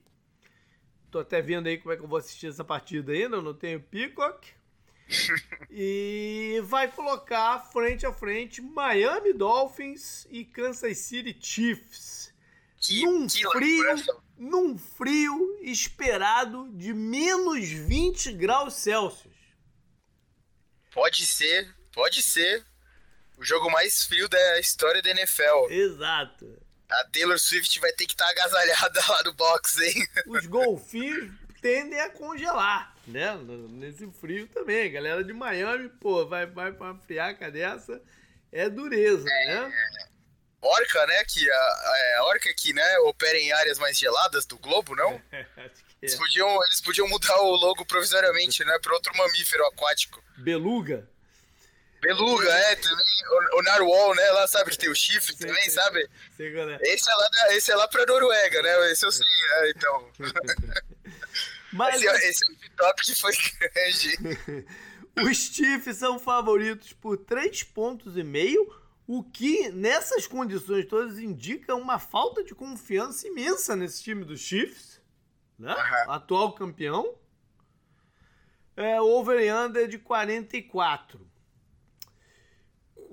Tô até vendo aí como é que eu vou assistir essa partida ainda, eu não tenho Peacock <laughs> e vai colocar frente a frente Miami Dolphins e Kansas City Chiefs. Que, num que frio, num frio esperado de menos 20 graus Celsius. Pode ser, pode ser o jogo mais frio da história da NFL. Exato. A Taylor Swift vai ter que estar tá agasalhada lá no box, hein? <laughs> Os golfinhos tendem a congelar, né? Nesse frio também. Galera de Miami, pô, vai, vai pra uma friaca dessa, é dureza, é, né? Orca, né? Que a, a, orca que, né, opera em áreas mais geladas do globo, não? É. <laughs> Eles, podiam, eles podiam mudar o logo provisoriamente, né? Para outro mamífero aquático. Beluga? Beluga, é, também. O, o Narwhal, né? Lá sabe que tem o chifre também, sabe? Sim, esse, é lá da, esse é lá pra Noruega, né? Esse eu sei, é, então. <laughs> Mas esse, é, esse é o top que foi grande. <laughs> Os Chiefs são favoritos por 3 pontos e meio O que, nessas condições todas, indica uma falta de confiança imensa nesse time dos Chiefs, né? Uhum. Atual campeão. É, over e under de 44.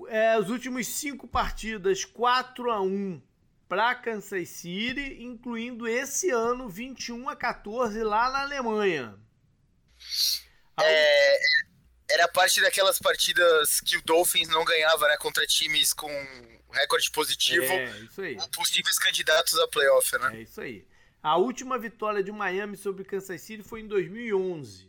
É, as últimas cinco partidas, 4 a 1 para Kansas City, incluindo esse ano 21 a 14 lá na Alemanha. É, era parte daquelas partidas que o Dolphins não ganhava, né, contra times com recorde positivo, é, isso aí. possíveis candidatos a playoff, né? É isso aí. A última vitória de Miami sobre Kansas City foi em 2011.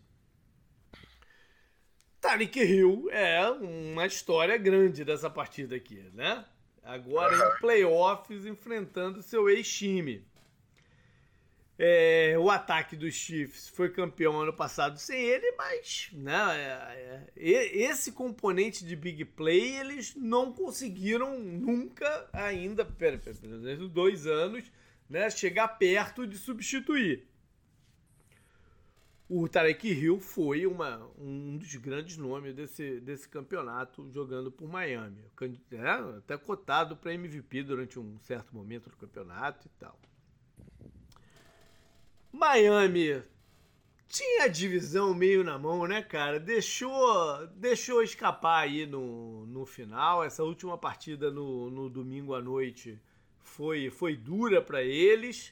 Tarek Hill é uma história grande dessa partida aqui, né? Agora em playoffs enfrentando seu ex-time. É, o ataque dos Chiefs foi campeão ano passado sem ele, mas né, é, é, esse componente de big play eles não conseguiram nunca ainda, pelo menos dois anos, né, chegar perto de substituir. O Tarek Hill foi uma, um dos grandes nomes desse, desse campeonato jogando por Miami. É, até cotado para MVP durante um certo momento do campeonato e tal. Miami tinha a divisão meio na mão, né, cara? Deixou, deixou escapar aí no, no final. Essa última partida no, no domingo à noite foi, foi dura para eles.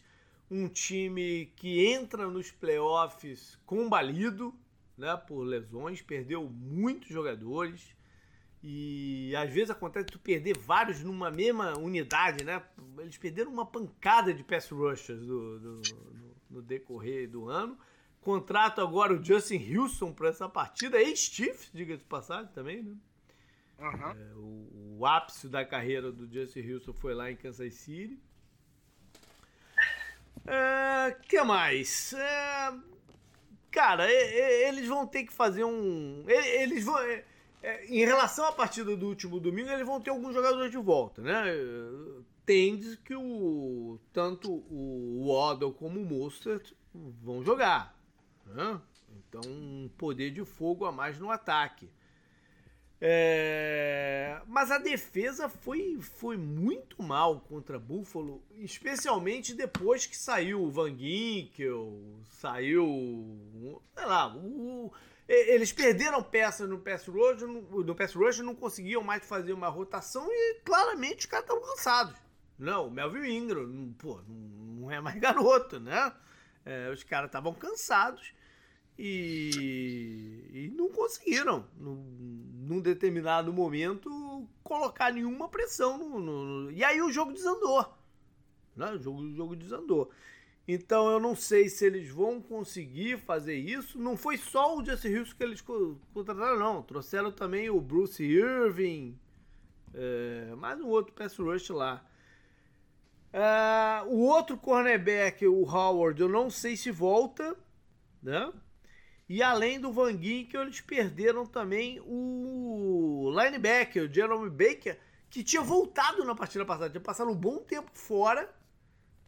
Um time que entra nos playoffs combalido, né, por lesões, perdeu muitos jogadores. E às vezes acontece tu perder vários numa mesma unidade, né? Eles perderam uma pancada de pass rushers do, do, no decorrer do ano. Contrato agora o Justin Houston para essa partida, ex-Chiefs, diga de passagem também, né? Uhum. É, o, o, ápice da carreira do Justin Houston foi lá em Kansas City. É, que mais? É, cara, eles vão ter que fazer um. Eles vão. É, é, em relação à partida do último domingo, eles vão ter alguns jogadores de volta, né? tende que o tanto o Waddle como o Mostert vão jogar. Né? Então, um poder de fogo a mais no ataque. É... Mas a defesa foi, foi muito mal contra Buffalo, especialmente depois que saiu o Van Ginkel, saiu. Sei lá, o, eles perderam peças no pass rush, no, no pass rush não conseguiam mais fazer uma rotação e claramente os caras estavam cansados. Não, o Melvin Ingram, pô, não é mais <laughs> garoto, né? É, os caras estavam cansados e, e, não conseguiram, num, num, determinado momento, colocar nenhuma pressão. No, no, e aí o jogo desandou. Né? O, jogo, o jogo desandou. Então eu não sei se eles vão conseguir fazer isso. Não foi só o Jesse Hills que eles contrataram, não. Trouxeram também o Bruce Irving, é, mais um outro pass rush lá. Uh, o outro cornerback, o Howard, eu não sei se volta, né? E além do Van Ginkel, eles perderam também o linebacker, o Jeremy Baker, que tinha voltado na partida passada, tinha passado um bom tempo fora,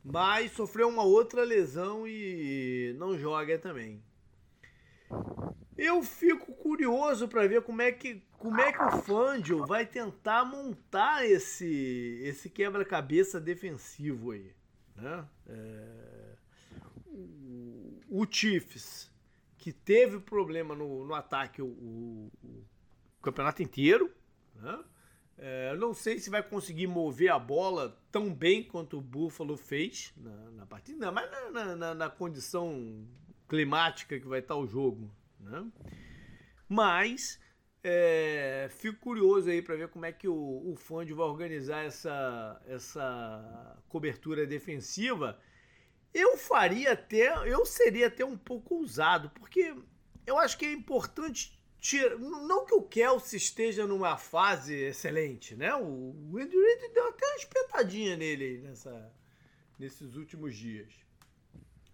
mas sofreu uma outra lesão e não joga também. Eu fico curioso para ver como é que como é que o Fangio vai tentar montar esse esse quebra-cabeça defensivo aí, né? É, o, o Chiefs que teve problema no, no ataque o, o, o campeonato inteiro, né? É, não sei se vai conseguir mover a bola tão bem quanto o Buffalo fez na, na partida, mas na, na, na, condição climática que vai estar o jogo. Né? Mas é, fico curioso aí para ver como é que o, o Fond vai organizar essa, essa cobertura defensiva. Eu faria até, eu seria até um pouco ousado, porque eu acho que é importante Tira, não que o Kelsey esteja numa fase excelente, né? O, o Andy Reid deu até uma espetadinha nele nessa, nesses últimos dias.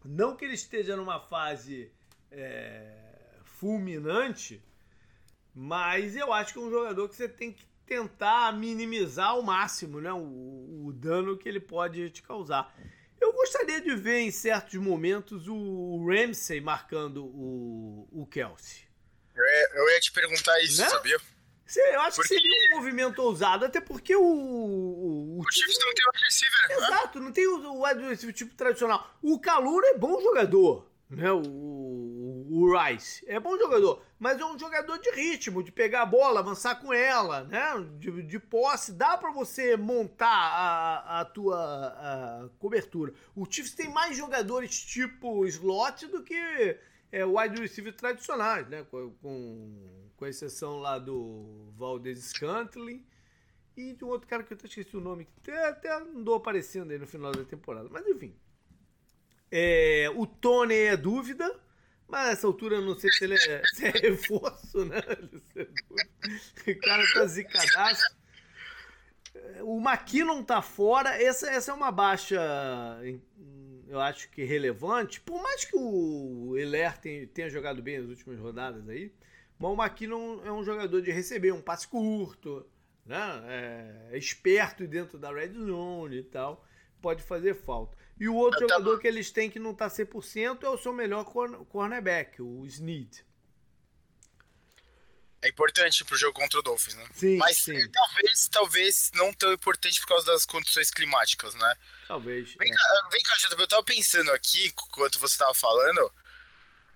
Não que ele esteja numa fase é, fulminante, mas eu acho que é um jogador que você tem que tentar minimizar ao máximo né, o, o dano que ele pode te causar. Eu gostaria de ver em certos momentos o Ramsey marcando o, o Kelsey. Eu ia te perguntar isso, né? sabia? Eu acho porque... que seria um movimento ousado, até porque o. O, o Chiefs não tem o receiver. Né? Exato, não tem o wide receiver tipo tradicional. O Calor é bom jogador, né? O, o Rice é bom jogador, mas é um jogador de ritmo, de pegar a bola, avançar com ela, né? De, de posse, dá para você montar a, a tua a cobertura. O Chiefs tem mais jogadores tipo slot do que é, wide receiver tradicionais, né? Com, com com exceção lá do Valdez Scantling e de um outro cara que eu até esqueci o nome, que até, até andou aparecendo aí no final da temporada. Mas enfim. É, o Tony é dúvida, mas nessa altura eu não sei se ele é, <laughs> se é reforço, né? O cara tá zicadaço. O McKinnon tá fora. Essa, essa é uma baixa, eu acho que relevante. Por mais que o Heller tenha, tenha jogado bem nas últimas rodadas aí, mas o McKinnon é um jogador de receber um passe curto, né? É, é esperto dentro da red zone e tal. Pode fazer falta. E o outro jogador que eles têm que não tá 100% é o seu melhor cornerback, o Snead. É importante pro jogo contra o Dolphins, né? Sim, Mas sim. talvez, talvez não tão importante por causa das condições climáticas, né? Talvez. Vem, é. cá, vem cá, eu tava pensando aqui, enquanto você tava falando,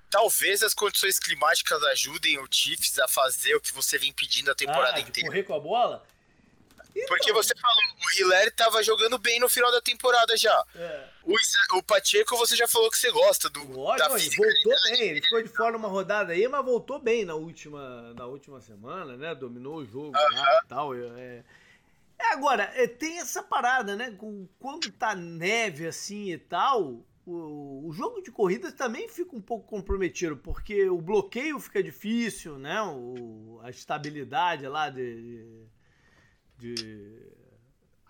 talvez as condições climáticas ajudem o Chiefs a fazer o que você vem pedindo a temporada ah, inteira. Correr com a bola? Então... Porque você falou, o Hiller tava jogando bem no final da temporada já. É. O, o Pacheco você já falou que você gosta do. Lógico, da voltou bem, ele ficou de fora uma rodada aí, mas voltou bem na última, na última semana, né? Dominou o jogo uh -huh. e tal. É, é, agora, é, tem essa parada, né? Quando tá neve assim e tal, o, o jogo de corridas também fica um pouco comprometido, porque o bloqueio fica difícil, né? O, a estabilidade lá de, de,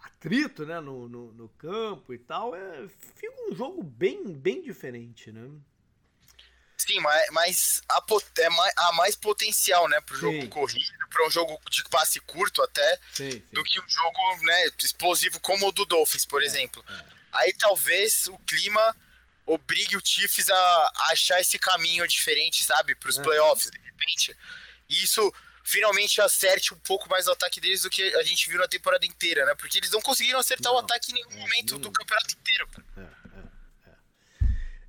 atrito né? No, no, no, campo e tal. É, fica um jogo bem, bem diferente, né? Sim, mas, mas há, é mais, há mais potencial, né, pro jogo sim. corrido, para um jogo de passe curto até, sim, sim. do que um jogo, né, explosivo como o do Dolphins, por é, exemplo. É. Aí talvez o clima obrigue o Chiefs a, achar esse caminho diferente, sabe, para os é. playoffs, de repente. E isso finalmente acerte um pouco mais o ataque deles do que a gente viu na temporada inteira, né? Porque eles não conseguiram acertar não. o ataque em nenhum é, momento não. do campeonato inteiro. É, é,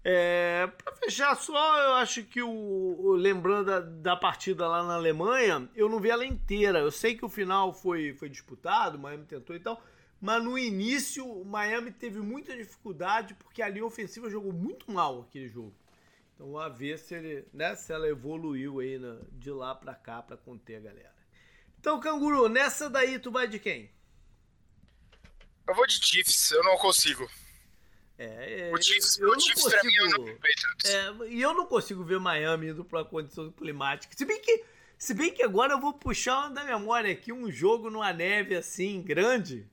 é. é para fechar só, eu acho que o, o lembrando da, da, partida lá na Alemanha, eu não vi ela inteira. Eu sei que o final foi, foi disputado, o Miami tentou e tal. Mas no início, o Miami teve muita dificuldade porque a linha ofensiva jogou muito mal aquele jogo. Então, a ver se, ele, né, se ela evoluiu aí na, de lá para cá para conter a galera. Então, Canguru, nessa daí tu vai de quem? Eu vou de Chiefs, eu não consigo. É, o Chiefs, eu o Chiefs consigo, pra mim é o é, E eu não consigo ver Miami indo pra condição climática. Se bem que, se bem que agora eu vou puxar da memória aqui um jogo numa neve assim, grande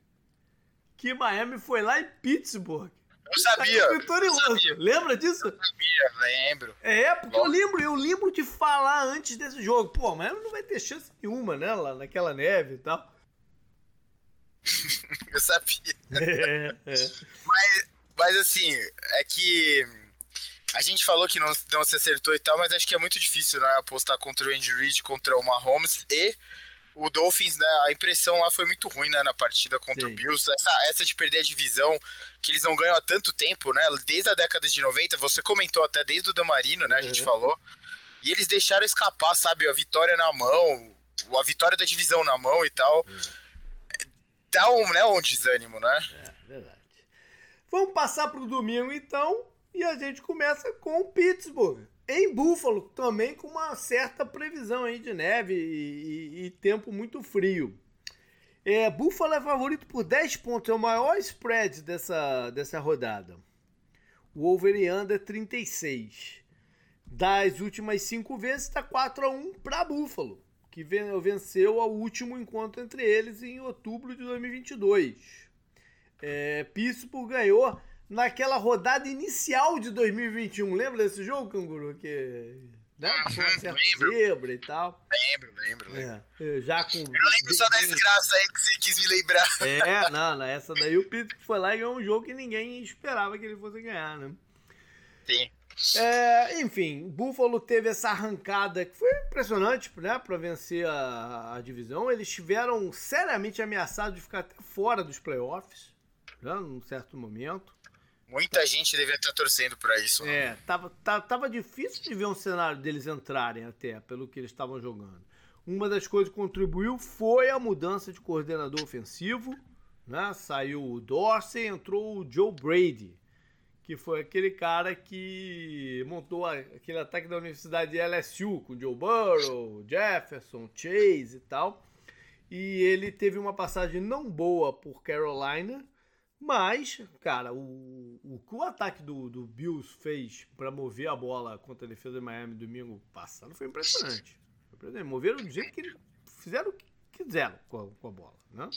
que Miami foi lá em Pittsburgh. Eu sabia. Vitorioso. Lembra disso? Eu sabia, lembro. É, porque eu lembro, eu lembro de falar antes desse jogo. Pô, Miami não vai ter chance nenhuma, né? Lá naquela neve e tal. <laughs> eu sabia. É, é. Mas, mas assim, é que a gente falou que não, não se acertou e tal, mas acho que é muito difícil, né? Apostar contra o Andy Reid, contra o Mahomes e o Dolphins, né, a impressão lá foi muito ruim, né, na partida contra Sim. o Bills. Essa, essa de perder a divisão, que eles não ganham há tanto tempo, né, desde a década de 90, você comentou até desde o Damarino, né, a gente uhum. falou. E eles deixaram escapar, sabe, a vitória na mão, a vitória da divisão na mão e tal. Uhum. Dá um, né, um desânimo, né? É, verdade. Vamos passar pro domingo, então, e a gente começa com o Pittsburgh em Buffalo, também com uma certa previsão aí de neve e, e, e tempo muito frio. É, Buffalo é favorito por 10 pontos, é o maior spread dessa, dessa rodada. O over under 36. Das últimas cinco vezes está 4 a 1 para Buffalo, que venceu o último encontro entre eles em outubro de 2022. É, Pittsburgh ganhou naquela rodada inicial de 2021. Lembra desse jogo, Canguru? Que. Né? Uma certa zebra e tal. Lembro, lembro, lembro. É, já com. Eu lembro só da desgraça aí que você quis me lembrar. É, não, essa daí o Pito foi lá e ganhou um jogo que ninguém esperava que ele fosse ganhar, né? Sim. É, enfim, Buffalo teve essa arrancada que foi impressionante, né, para vencer a, a, divisão. Eles tiveram seriamente ameaçados de ficar até fora dos playoffs, né, num certo momento. Muita gente devia estar torcendo para isso. Né? É, tava, tava, tava difícil de ver um cenário deles entrarem até, pelo que eles estavam jogando. Uma das coisas que contribuiu foi a mudança de coordenador ofensivo. Né? Saiu o Dorsey, entrou o Joe Brady que foi aquele cara que montou aquele ataque da Universidade de LSU com Joe Burrow, Jefferson, Chase e tal. E ele teve uma passagem não boa por Carolina, mas, cara, o, o que o ataque do, do Bills fez para mover a bola contra a defesa de Miami domingo passado foi impressionante. Foi impressionante. Moveram do jeito que fizeram o que quiseram com a, com a bola, né?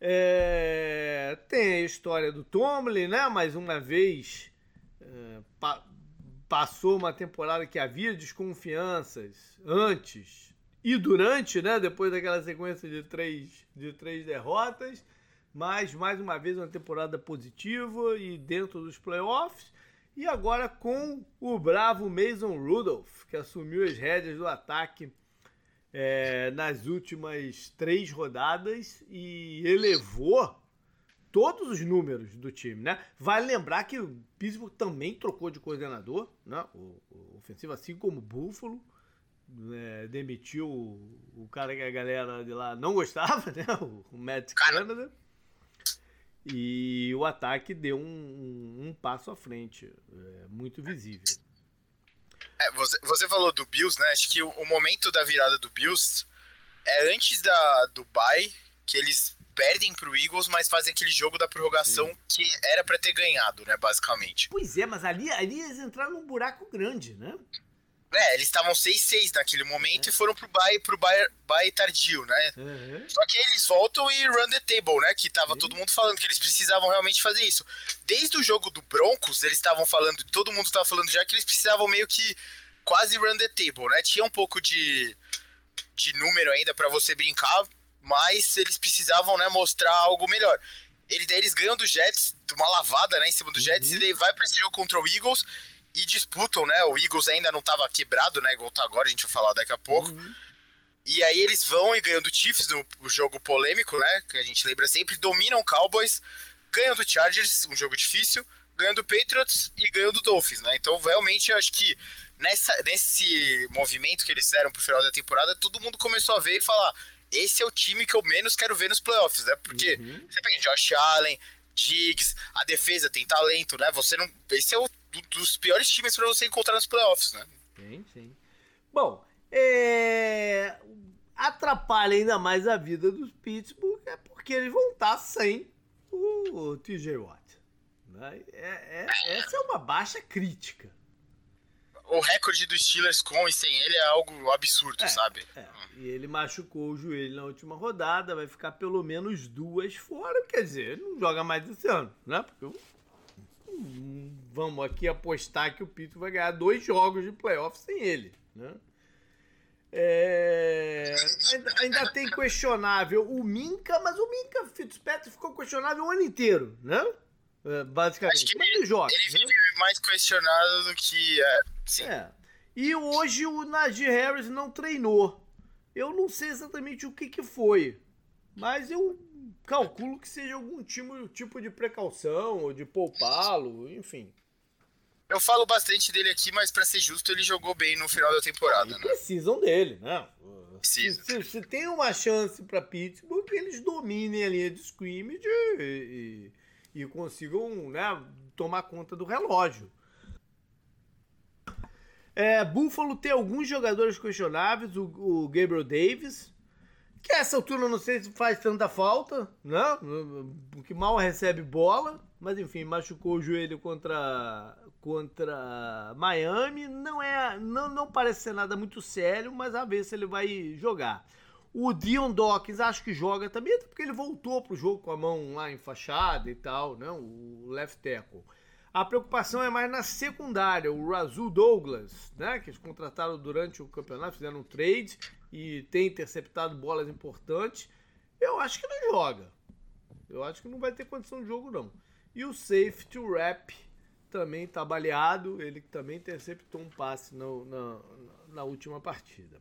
É, tem a história do Tomlin, né? Mais uma vez é, pa passou uma temporada que havia desconfianças antes e durante, né? Depois daquela sequência de três, de três derrotas. Mas mais uma vez uma temporada positiva e dentro dos playoffs. E agora com o bravo Mason Rudolph, que assumiu as rédeas do ataque é, nas últimas três rodadas e elevou todos os números do time, né? Vale lembrar que o Pittsburgh também trocou de coordenador, né? O, o ofensivo, assim como o Buffalo, é, demitiu o, o, cara que a galera de lá não gostava, <laughs> né? O, o Matt Canada. E o ataque deu um, um, um passo à frente, é, muito visível. É, você, você falou do Bills, né? Acho que o, o, momento da virada do Bills é antes da, do bye, que eles perdem pro Eagles, mas fazem aquele jogo da prorrogação Sim. que era para ter ganhado, né, basicamente. Pois é, mas ali, ali eles entraram num buraco grande, né? É, eles estavam 6-6 naquele momento é. e foram pro bye, pro bye, bye tardio, né? Uhum. Só que eles voltam e run the table, né? Que tava todo mundo falando que eles precisavam realmente fazer isso. Desde o jogo do Broncos, eles estavam falando, todo mundo tava falando já que eles precisavam meio que quase run the table, né? Tinha um pouco de, de número ainda para você brincar, mas eles precisavam, né, mostrar algo melhor. Ele, daí eles ganham do Jets, uma lavada, né, em cima do Jets, uhum. e daí vai pra esse jogo contra o Eagles e disputam, né? O Eagles ainda não estava quebrado, né? Igual tá agora, a gente vai falar daqui a pouco. Uhum. E aí eles vão e ganham do Chiefs no jogo polêmico, né? Que a gente lembra sempre, dominam o Cowboys, ganham do Chargers, um jogo difícil, ganham do Patriots e ganham do Dolphins, né? Então, realmente, eu acho que nessa, nesse movimento que eles fizeram pro final da temporada, todo mundo começou a ver e falar: esse é o time que eu menos quero ver nos playoffs, né? Porque uhum. você pensa, Josh Allen, Diggs, a defesa tem talento, né? Você não. Esse é o dos piores times para você encontrar nos playoffs, né? Sim, sim. Bom, é... atrapalha ainda mais a vida dos Pittsburgh é porque eles vão estar sem o TJ Watt. Né? É, é, essa é uma baixa crítica. O recorde dos Steelers com e sem ele é algo absurdo, é, sabe? É. E ele machucou o joelho na última rodada, vai ficar pelo menos duas fora, quer dizer, ele não joga mais esse ano, né? Porque vamos aqui apostar que o Pittsburgh vai ganhar dois jogos de playoff sem ele, né? É... Ainda, ainda, tem questionável o Minka, mas o Minka Fitzpatrick ficou questionável o ano inteiro, né? É, basicamente. Acho que ele, ele joga. Ele né? mais questionado do que. É, sim. É. E hoje o Najee Harris não treinou. Eu não sei exatamente o que, que foi, mas eu calculo que seja algum tipo, tipo de precaução ou de poupá-lo, enfim. Eu falo bastante dele aqui, mas para ser justo, ele jogou bem no final da temporada. né? Precisam dele, né? Se, se, se, tem uma chance para Pittsburgh, que eles dominem a linha de scrimmage e, e, e consigam né, tomar conta do relógio. É, Buffalo tem alguns jogadores questionáveis, o, o Gabriel Davis, que essa altura não sei se faz tanta falta, né? Porque mal recebe bola. Mas enfim, machucou o joelho contra, contra Miami. Não é, não, não parece ser nada muito sério, mas a ver se ele vai jogar. O Dion Dawkins acho que joga também, porque ele voltou pro jogo com a mão lá enfaixada e tal, né? O left tackle. A preocupação é mais na secundária. O Razul Douglas, né? Que eles contrataram durante o campeonato, fizeram um trade e tem interceptado bolas importantes, eu acho que não joga. Eu acho que não vai ter condição de jogo, não. E o safety, rap, também tá baleado, ele também interceptou um passe na, na última partida.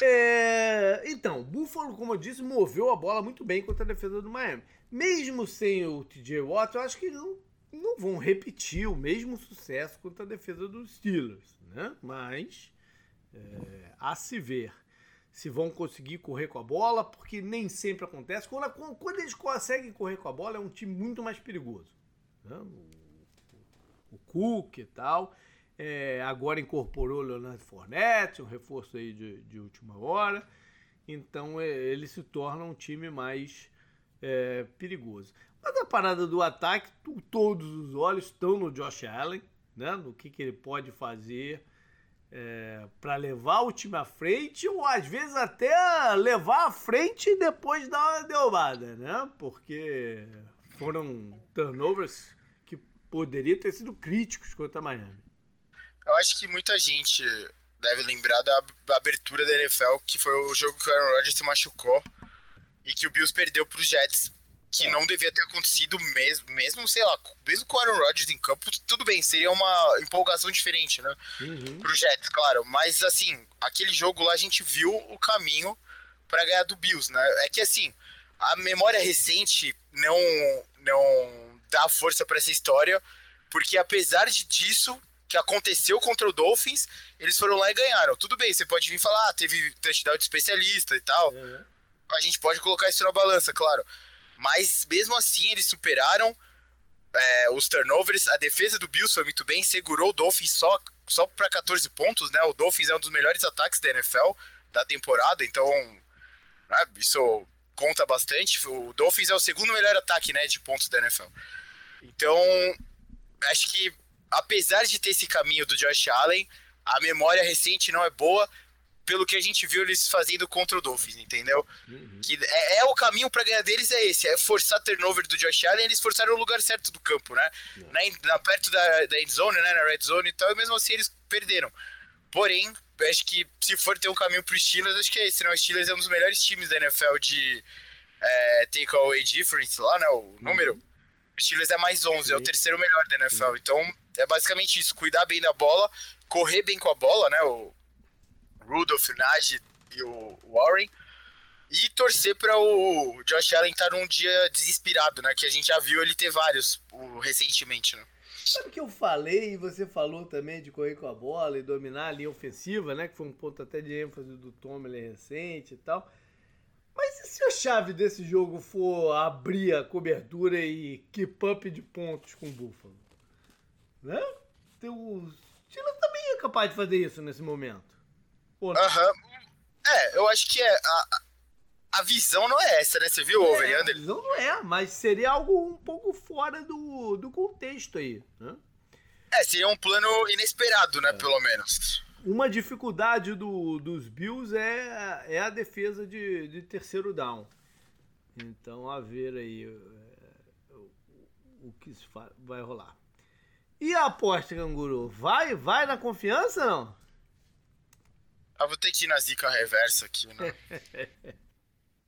É, então, Buffalo, como eu disse, moveu a bola muito bem contra a defesa do Miami. Mesmo sem o TJ Watt, eu acho que não, não vão repetir o mesmo sucesso contra a defesa dos Steelers, né? Mas é, a se ver se vão conseguir correr com a bola, porque nem sempre acontece. Quando, quando eles conseguem correr com a bola, é um time muito mais perigoso. Né? O, o Cook e tal. É, agora incorporou o Leonardo Fornette, um reforço aí de, de última hora. Então é, ele se torna um time mais é, perigoso. Mas a parada do ataque, tu, todos os olhos estão no Josh Allen, né? no que, que ele pode fazer é, para levar o time à frente, ou às vezes até levar à frente depois uma derrubada, né? Porque foram turnovers que poderiam ter sido críticos contra a Miami. Eu acho que muita gente deve lembrar da abertura da NFL, que foi o jogo que o Aaron Rodgers se machucou e que o Bills perdeu para os Jets, que não devia ter acontecido mesmo, mesmo, sei lá, mesmo com o Aaron Rodgers em campo, tudo bem, seria uma empolgação diferente, né? Uhum. Pro Jets, claro, mas assim, aquele jogo lá a gente viu o caminho para ganhar do Bills, né? É que assim, a memória recente não não dá força para essa história, porque apesar de disso, que aconteceu contra o Dolphins, eles foram lá e ganharam. Tudo bem, você pode vir falar, ah, teve touchdown de especialista e tal. Uhum. A gente pode colocar isso na balança, claro. Mas mesmo assim, eles superaram é, os turnovers. A defesa do Bills foi muito bem, segurou o Dolphins só, só para 14 pontos, né? O Dolphins é um dos melhores ataques da NFL da temporada, então né, isso conta bastante. O Dolphins é o segundo melhor ataque né, de pontos da NFL. Então, acho que apesar de ter esse caminho do Josh Allen, a memória recente não é boa pelo que a gente viu eles fazendo contra o Dolphins, entendeu? Uhum. Que é, é, o caminho para ganhar deles é esse, é forçar turnover do Josh Allen, eles forçaram o lugar certo do campo, né? Uhum. Na, na, perto da, da end zone, né, na red zone e tal, e mesmo assim eles perderam. Porém, acho que se for ter um caminho pro Steelers, acho que é esse, né? O Steelers é um dos melhores times da NFL de é, take away difference lá, né? O número. Uhum. O Steelers é mais 11, Sim. é o terceiro melhor da NFL. Sim. Então, é basicamente isso: cuidar bem da bola, correr bem com a bola, né? O Rudolph, Nagy e o Warren. E torcer para o Josh Allen estar num dia desesperado, né? Que a gente já viu ele ter vários o, recentemente, né? Sabe que eu falei e você falou também de correr com a bola e dominar a linha ofensiva, né? Que foi um ponto até de ênfase do Tomlin recente e tal. Mas e se a chave desse jogo for abrir a cobertura e keep up de pontos com o Buffalo? Né? O Steelers também é capaz de fazer isso nesse momento. Uhum. É, eu acho que é. A, a visão não é essa, né? Você viu é, over A visão não é, mas seria algo um pouco fora do, do contexto aí. Né? É, seria um plano inesperado, né? É. Pelo menos. Uma dificuldade do, dos Bills é, é a defesa de, de terceiro down. Então, a ver aí é, o, o que vai rolar. E a aposta, Canguru? Vai, vai na confiança não? Eu vou ter que ir na zica reversa aqui, né? <laughs>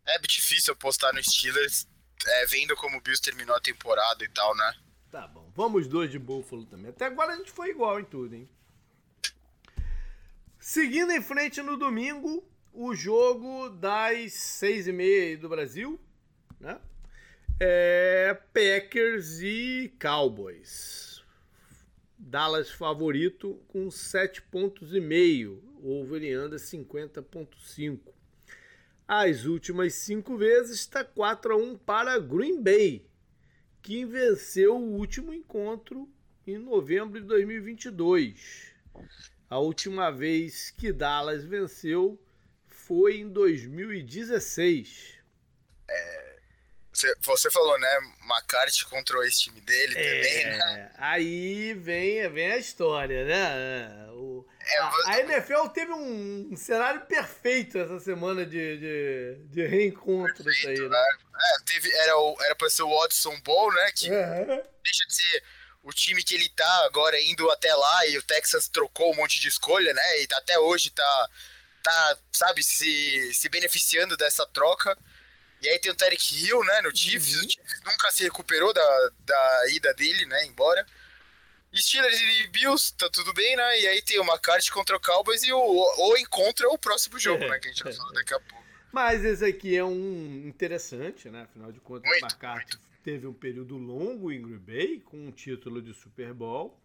é difícil apostar no Steelers, é, vendo como o Bills terminou a temporada e tal, né? Tá bom. Vamos dois de Buffalo também. Até agora a gente foi igual em tudo, hein? Seguindo em frente no domingo, o jogo das seis e meia do Brasil, né? É Packers e Cowboys. Dallas favorito com 7 pontos e meio. Wolverine 50.5. As últimas cinco vezes está 4 a 1 para Green Bay, que venceu o último encontro em novembro de 2022. A última vez que Dallas venceu foi em 2016. É, você falou, né? McCarthy controlou esse time dele é, também, né? Aí vem, vem a história, né? O, a, a, NFL teve um, cenário perfeito essa semana de, de, de reencontro perfeito, aí, né? né? É, teve, era, o, era pra ser o Watson Bowl, né? Que uhum. deixa de ser o time que ele tá agora indo até lá e o Texas trocou um monte de escolha, né? E até hoje tá, tá sabe, se, se beneficiando dessa troca. E aí tem o Tarek Hill, né, no Chiefs. Uhum. O Chiefs nunca se recuperou da, da ida dele, né, embora. Steelers e Bills, tá tudo bem, né? E aí tem o McCarthy contra o Cowboys e o, o encontro é o próximo jogo, né? Que a gente vai falar daqui a pouco. Mas esse aqui é um interessante, né? Afinal de contas, muito, o McCarthy muito. teve um período longo em Green Bay com um título de Super Bowl.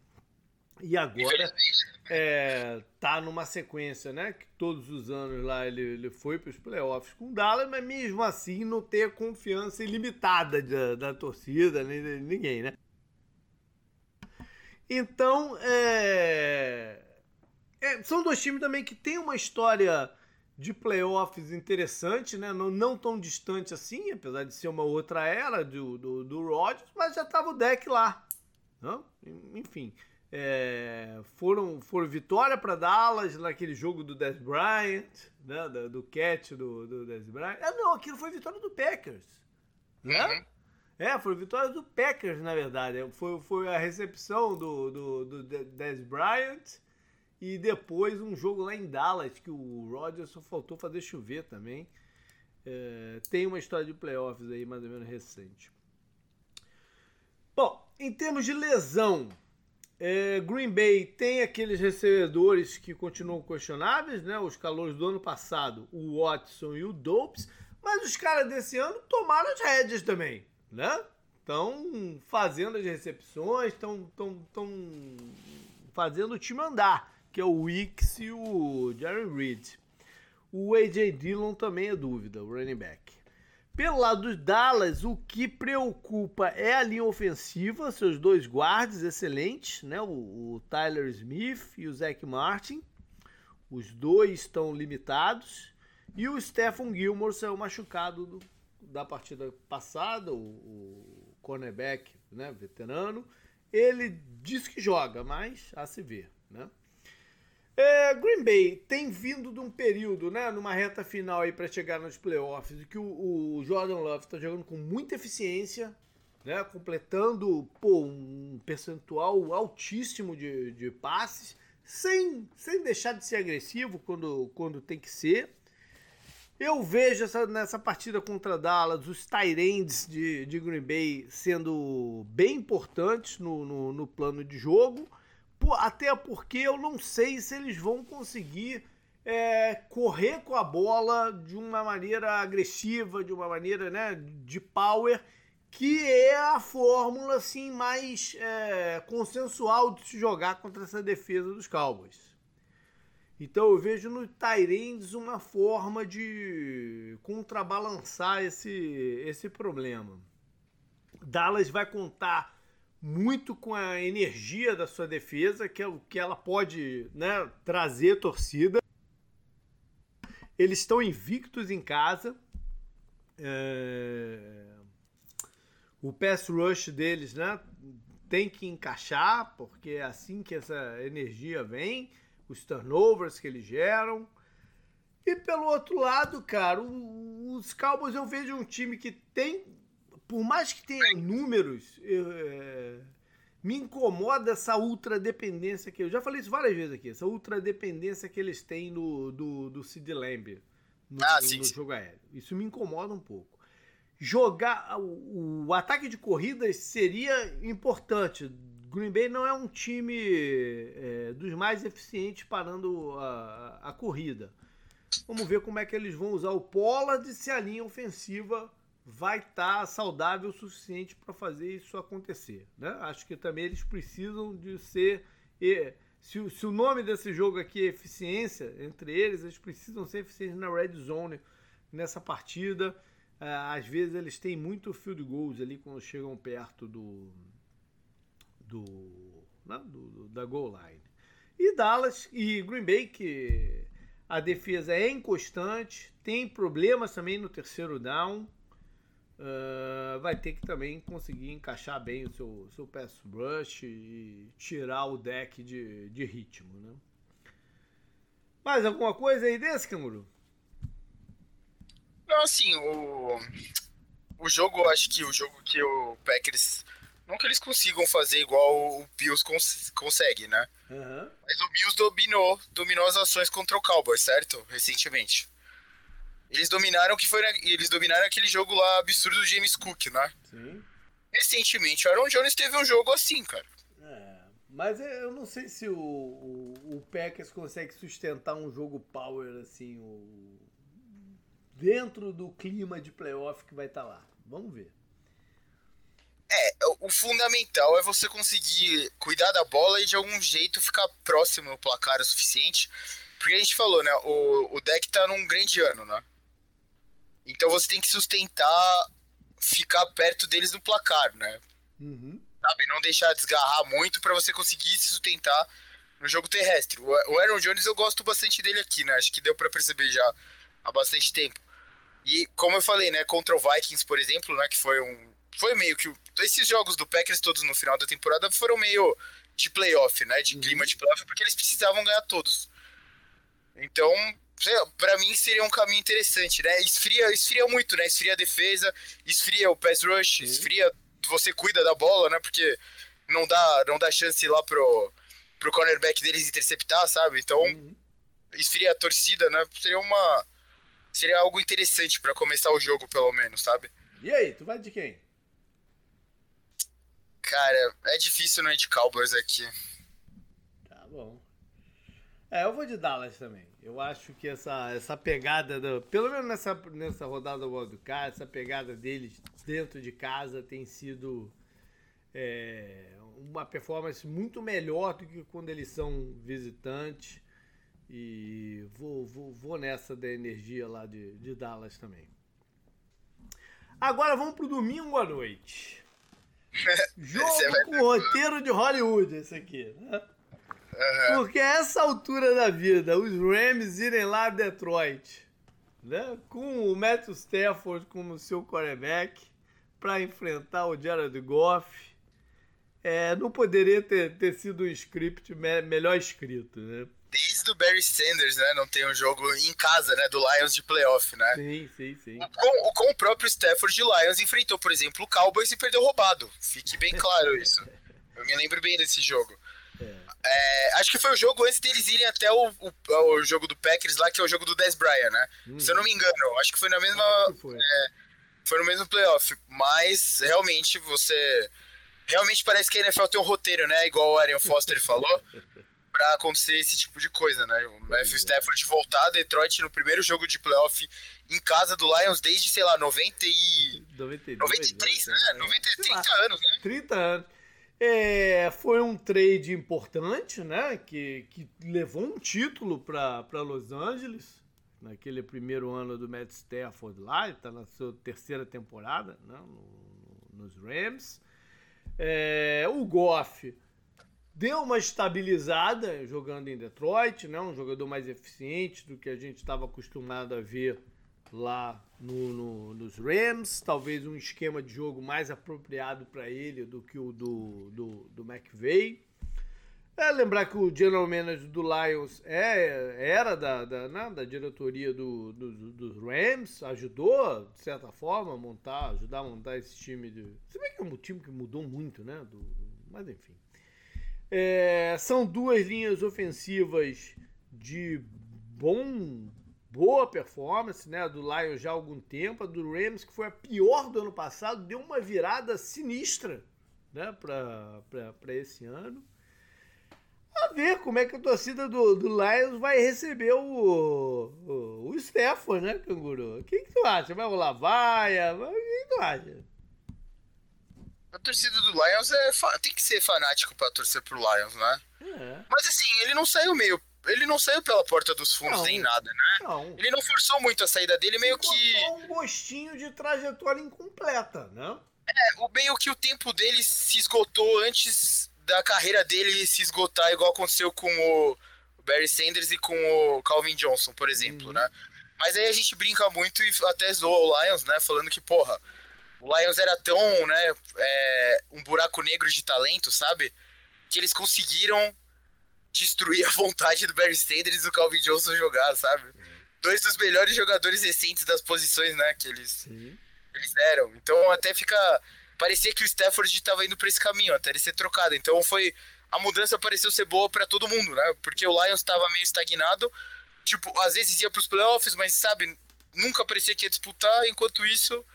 E agora é, tá numa sequência, né? Que todos os anos lá ele, ele foi para os playoffs com o Dallas, mas mesmo assim não ter a confiança ilimitada da, da torcida, nem de ninguém, né? Então, é... É, são dois times também que têm uma história de playoffs interessante, né? Não, não tão distante assim, apesar de ser uma outra era do, do, do Rodgers, mas já estava o deck lá. Não? Enfim, é, foram, foram vitória para Dallas naquele jogo do Dez Bryant, né? do, do catch do, do Dez Bryant. Ah, não, aquilo foi vitória do Packers. Né? Uhum. É, foi vitória do Packers, na verdade. Foi, foi a recepção do, do, do Dez Bryant e depois um jogo lá em Dallas que o Rodgers só faltou fazer chover também. É, tem uma história de playoffs aí mais ou menos recente. Bom, em termos de lesão, é, Green Bay tem aqueles recebedores que continuam questionáveis, né? Os calores do ano passado, o Watson e o Dopes, mas os caras desse ano tomaram as rédeas também né? Estão fazendo as recepções, estão fazendo o time andar, que é o Wicks e o Jerry Reed. O AJ Dillon também é dúvida, o running back. Pelo lado dos Dallas, o que preocupa é a linha ofensiva, seus dois guards excelentes, né? O, o Tyler Smith e o Zach Martin. Os dois estão limitados. E o Stephen Gilmore saiu machucado do, da partida passada, o, o cornerback, né, veterano, ele diz que joga, mas a se ver, né? É, Green Bay tem vindo de um período, né, numa reta final aí para chegar nos playoffs, que o, o Jordan Love está jogando com muita eficiência, né, completando pô, um percentual altíssimo de, de passes, sem, sem deixar de ser agressivo quando, quando tem que ser. Eu vejo essa, nessa partida contra Dallas os Tyrands de, de Green Bay sendo bem importantes no, no, no plano de jogo, por, até porque eu não sei se eles vão conseguir é, correr com a bola de uma maneira agressiva, de uma maneira né, de power, que é a fórmula assim mais é, consensual de se jogar contra essa defesa dos Cowboys. Então eu vejo no Tyrands uma forma de contrabalançar esse, esse problema. Dallas vai contar muito com a energia da sua defesa, que é o que ela pode né, trazer torcida. Eles estão invictos em casa. É... O pass rush deles né, tem que encaixar, porque é assim que essa energia vem os turnovers que eles geram. E pelo outro lado, cara, os Cowboys eu vejo um time que tem, por mais que tenha números, é, me incomoda essa ultra dependência que eu já falei isso várias vezes aqui, essa ultra dependência que eles têm no do, do Sid Lamb no, ah, sim, no sim. jogo aéreo. Isso me incomoda um pouco. Jogar o, o ataque de corridas seria importante Green Bay não é um time é, dos mais eficientes parando a, a, corrida. Vamos ver como é que eles vão usar o Pollard se a linha ofensiva vai estar tá saudável o suficiente para fazer isso acontecer. Né? Acho que também eles precisam de ser. Se, se, o nome desse jogo aqui é eficiência, entre eles, eles precisam ser eficientes na red zone nessa partida. É, às vezes eles têm muito field goals ali quando chegam perto do, do, né, do, da goal line. E Dallas e Green Bay, que a defesa é inconstante, tem problemas também no terceiro down. Uh, vai ter que também conseguir encaixar bem o seu, seu pass rush e tirar o deck de, de ritmo. Né? Mais alguma coisa aí desse, Canguru? Não, assim, o, o jogo, acho que o jogo que o Packers não que eles consigam fazer igual o Bills cons consegue, né? Uhum. Mas o Bills dominou, dominou as ações contra o Cowboys, certo? Recentemente. Eles dominaram que foi eles dominaram aquele jogo lá absurdo do James Cook, né? Sim. Recentemente, o Aaron Jones teve um jogo assim, cara. É, mas eu não sei se o, o, o Packers consegue sustentar um jogo power assim, o, dentro do clima de playoff que vai estar tá lá. Vamos ver. É, o fundamental é você conseguir cuidar da bola e de algum jeito ficar próximo no placar o suficiente. Porque a gente falou, né? O, o deck tá num grande ano, né? Então você tem que sustentar, ficar perto deles no placar, né? Uhum. Sabe? Não deixar desgarrar muito para você conseguir se sustentar no jogo terrestre. O Aaron Jones eu gosto bastante dele aqui, né? Acho que deu para perceber já há bastante tempo. E como eu falei, né, contra o Vikings, por exemplo, né, que foi um foi meio que esses jogos do Packers todos no final da temporada foram meio de playoff, né, de uhum. clima de playoff, porque eles precisavam ganhar todos. Então, para mim seria um caminho interessante, né? Esfria, esfria muito, né? Esfria a defesa, esfria o pass rush, esfria você cuida da bola, né? Porque não dá, não dá chance lá pro pro cornerback deles interceptar, sabe? Então, uhum. esfria a torcida, né? Seria uma seria algo interessante para começar o jogo, pelo menos, sabe? E aí, tu vai de quem? Cara, é difícil não ir de Cowboys aqui. Tá bom. É, eu vou de Dallas também. Eu acho que essa, essa pegada, do, pelo menos nessa, nessa rodada do Wildcard, essa pegada deles dentro de casa tem sido é, uma performance muito melhor do que quando eles são visitantes. E vou, vou, vou nessa da energia lá de, de Dallas também. Agora vamos pro domingo à noite. Jogo com roteiro de Hollywood, esse aqui. Né? Uhum. Porque a essa altura da vida, os Rams irem lá a Detroit, né? com o Matthew Stafford como seu quarterback, para enfrentar o Jared Goff, é, não poderia ter, ter sido um script me melhor escrito, né? Desde o Barry Sanders, né? Não tem um jogo em casa, né? Do Lions de playoff, né? Sim, sim, sim. Com, com o próprio Stafford de Lions enfrentou, por exemplo, o Cowboys e perdeu roubado. Fique bem claro isso. Eu me lembro bem desse jogo. É. É, acho que foi o jogo antes deles irem até o, o, o, jogo do Packers lá, que é o jogo do Dez Bryant, né? Hum. Se eu não me engano, acho que foi na mesma. Foi. É, foi no mesmo playoff. Mas realmente você. Realmente parece que a NFL tem um roteiro, né? Igual o Arian Foster falou. <laughs> para acontecer esse tipo de coisa, né? O Matthew Stafford voltar a Detroit no primeiro jogo de playoff em casa do Lions desde, sei lá, 90 e... 92, 93, né? 90, 30 anos, né? 30 anos. É, foi um trade importante, né? Que, que levou um título para Los Angeles naquele primeiro ano do Matt Stafford lá, ele está na sua terceira temporada né, no, nos Rams. É, o Goff deu uma estabilizada jogando em Detroit, né? um jogador mais eficiente do que a gente estava acostumado a ver lá no, no, nos Rams, talvez um esquema de jogo mais apropriado para ele do que o do, do, do McVay. É lembrar que o general manager do Lions é, era da, da, né, da diretoria do, do, dos Rams, ajudou, de certa forma, a montar, ajudar a montar esse time. De, se bem que é um time que mudou muito, né? Do, mas enfim. É, são duas linhas ofensivas de bom, boa performance, né? Do Lions já há algum tempo. A do Rams, que foi a pior do ano passado, deu uma virada sinistra né? para esse ano. A ver como é que a torcida do, do Lions vai receber o, o, o Stefan, né, Canguru? O que, que tu acha? Vai rolar vaia? O que, que tu acha? A torcida do Lions é tem que ser fanático para torcer pro Lions, né? É. Mas assim, ele não saiu meio. Ele não saiu pela porta dos fundos não, nem nada, né? Não. Ele não forçou muito a saída dele, meio que. um gostinho de trajetória incompleta, né? É, o meio que o tempo dele se esgotou antes da carreira dele se esgotar, igual aconteceu com o Barry Sanders e com o Calvin Johnson, por exemplo, uhum. né? Mas aí a gente brinca muito e até zoa o Lions, né? Falando que, porra, o Lions era tão, né, é, um buraco negro de talento, sabe? Que eles conseguiram destruir a vontade do Barry Sanders e do Calvin Johnson jogar, sabe? Uhum. Dois dos melhores jogadores recentes das posições, né, que eles, eles eram. Então até fica... Parecia que o Stafford estava indo para esse caminho, até ele ser trocado. Então foi... A mudança pareceu ser boa para todo mundo, né? Porque o Lions estava meio estagnado. Tipo, às vezes ia para os playoffs, mas sabe nunca parecia que ia disputar, enquanto isso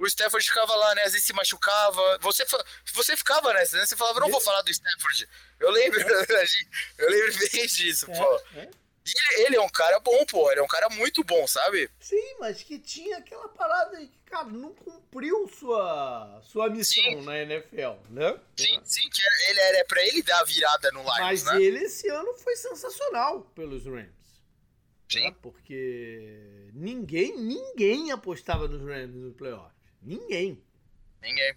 o Stafford ficava lá, né? Às vezes se machucava. Você, você ficava nessa, né? Você falava, não vou falar do Stafford. Eu lembro, <laughs> eu lembro bem disso, é, pô. É. Ele, é um cara bom, pô. Ele é um cara muito bom, sabe? Sim, mas que tinha aquela parada aí que, cara, não cumpriu sua, sua missão sim. na NFL, né? Sim, sim, que ele era pra ele dar a virada no Lions, Mas né? ele esse ano foi sensacional pelos Rams. Sim. Né? Porque ninguém, ninguém apostava nos Rams no playoff. Ninguém. Ninguém.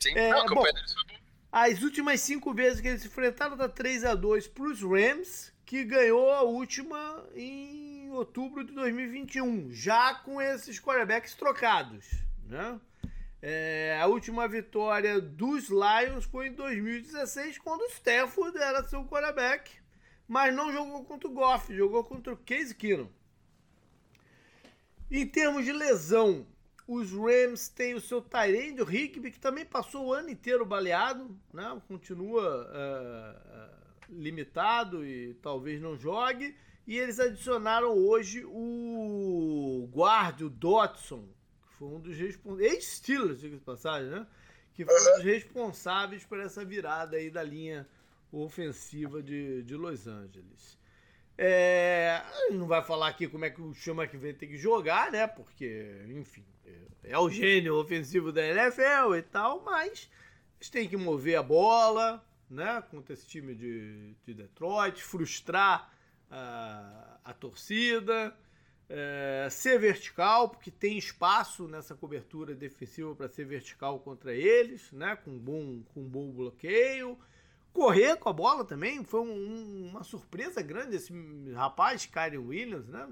Sim, é, não, a bom, deles foi bom. As últimas cinco vezes que eles se enfrentaram, tá 3 a 2 pros Rams que ganhou a última em outubro de 2021, já com esses quarterbacks trocados. Né? É, a última vitória dos Lions foi em 2016, quando o Stafford era seu quarterback, mas não jogou contra o Goff, jogou contra o Case Keenum. Em termos de lesão, os Rams têm o seu Tyrande, o Rigby, que também passou o ano inteiro baleado, né? continua uh, uh, limitado e talvez não jogue. E eles adicionaram hoje o guarda, o Dotson, que foi um dos responsáveis, ex-Steelers, diga de passagem, né? Que foi um dos responsáveis por essa virada aí da linha ofensiva de, de Los Angeles. É, não vai falar aqui como é que o Chama que vem ter que jogar, né? Porque, enfim, é, o gênio ofensivo da NFL e tal, mas eles têm que mover a bola, né, contra esse time de, de Detroit, frustrar a, a torcida, é, ser vertical, porque tem espaço nessa cobertura defensiva para ser vertical contra eles, né, com bom, com bom bloqueio. Correr com a bola também foi um, uma surpresa grande esse rapaz, Kyrie Williams, né?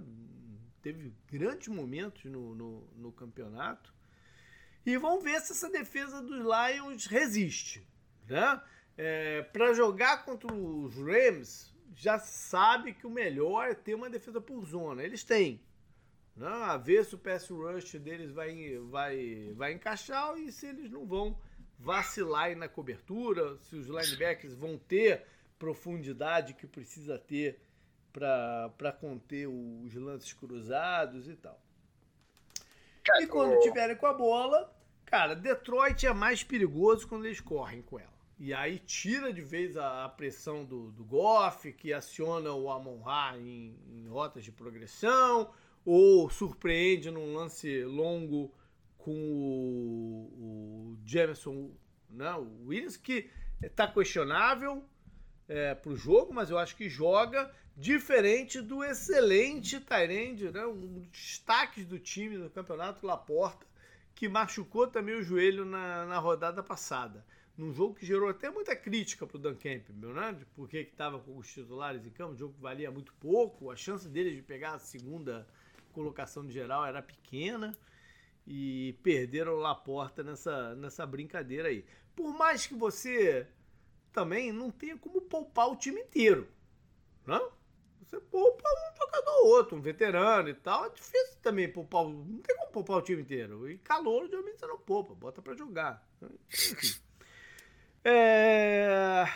Teve grandes momentos no, no, no campeonato. E vamos ver se essa defesa dos Lions resiste, né? é, para jogar contra os Rams, já sabe que o melhor é ter uma defesa por zona. Eles têm. Né? A ver se o pass rush deles vai, vai, vai encaixar e se eles não vão vacilar na cobertura, se os linebackers vão ter profundidade que precisa ter para conter os lances cruzados e tal. E quando tiverem com a bola, cara, Detroit é mais perigoso quando eles correm com ela. E aí tira de vez a, a pressão do, do Goff, que aciona o Amon-Ra em, em, rotas de progressão, ou surpreende num lance longo com o, o Jameson, né, o Williams, que está questionável é, para o jogo, mas eu acho que joga diferente do excelente Tyrande, né, um dos destaques do time no campeonato, Laporta, que machucou também o joelho na, na rodada passada num jogo que gerou até muita crítica para o Dan Campbell, né? De por que estava com os titulares em campo, um jogo que valia muito pouco, a chance deles de pegar a segunda colocação de geral era pequena e perderam o Laporta nessa, nessa brincadeira aí. Por mais que você também não tenha como poupar o time inteiro, não? Você poupa um jogador ou outro, um veterano e tal. É difícil também poupar. Não tem como poupar o time inteiro. E calor, geralmente você não poupa, bota para jogar. Enfim. É...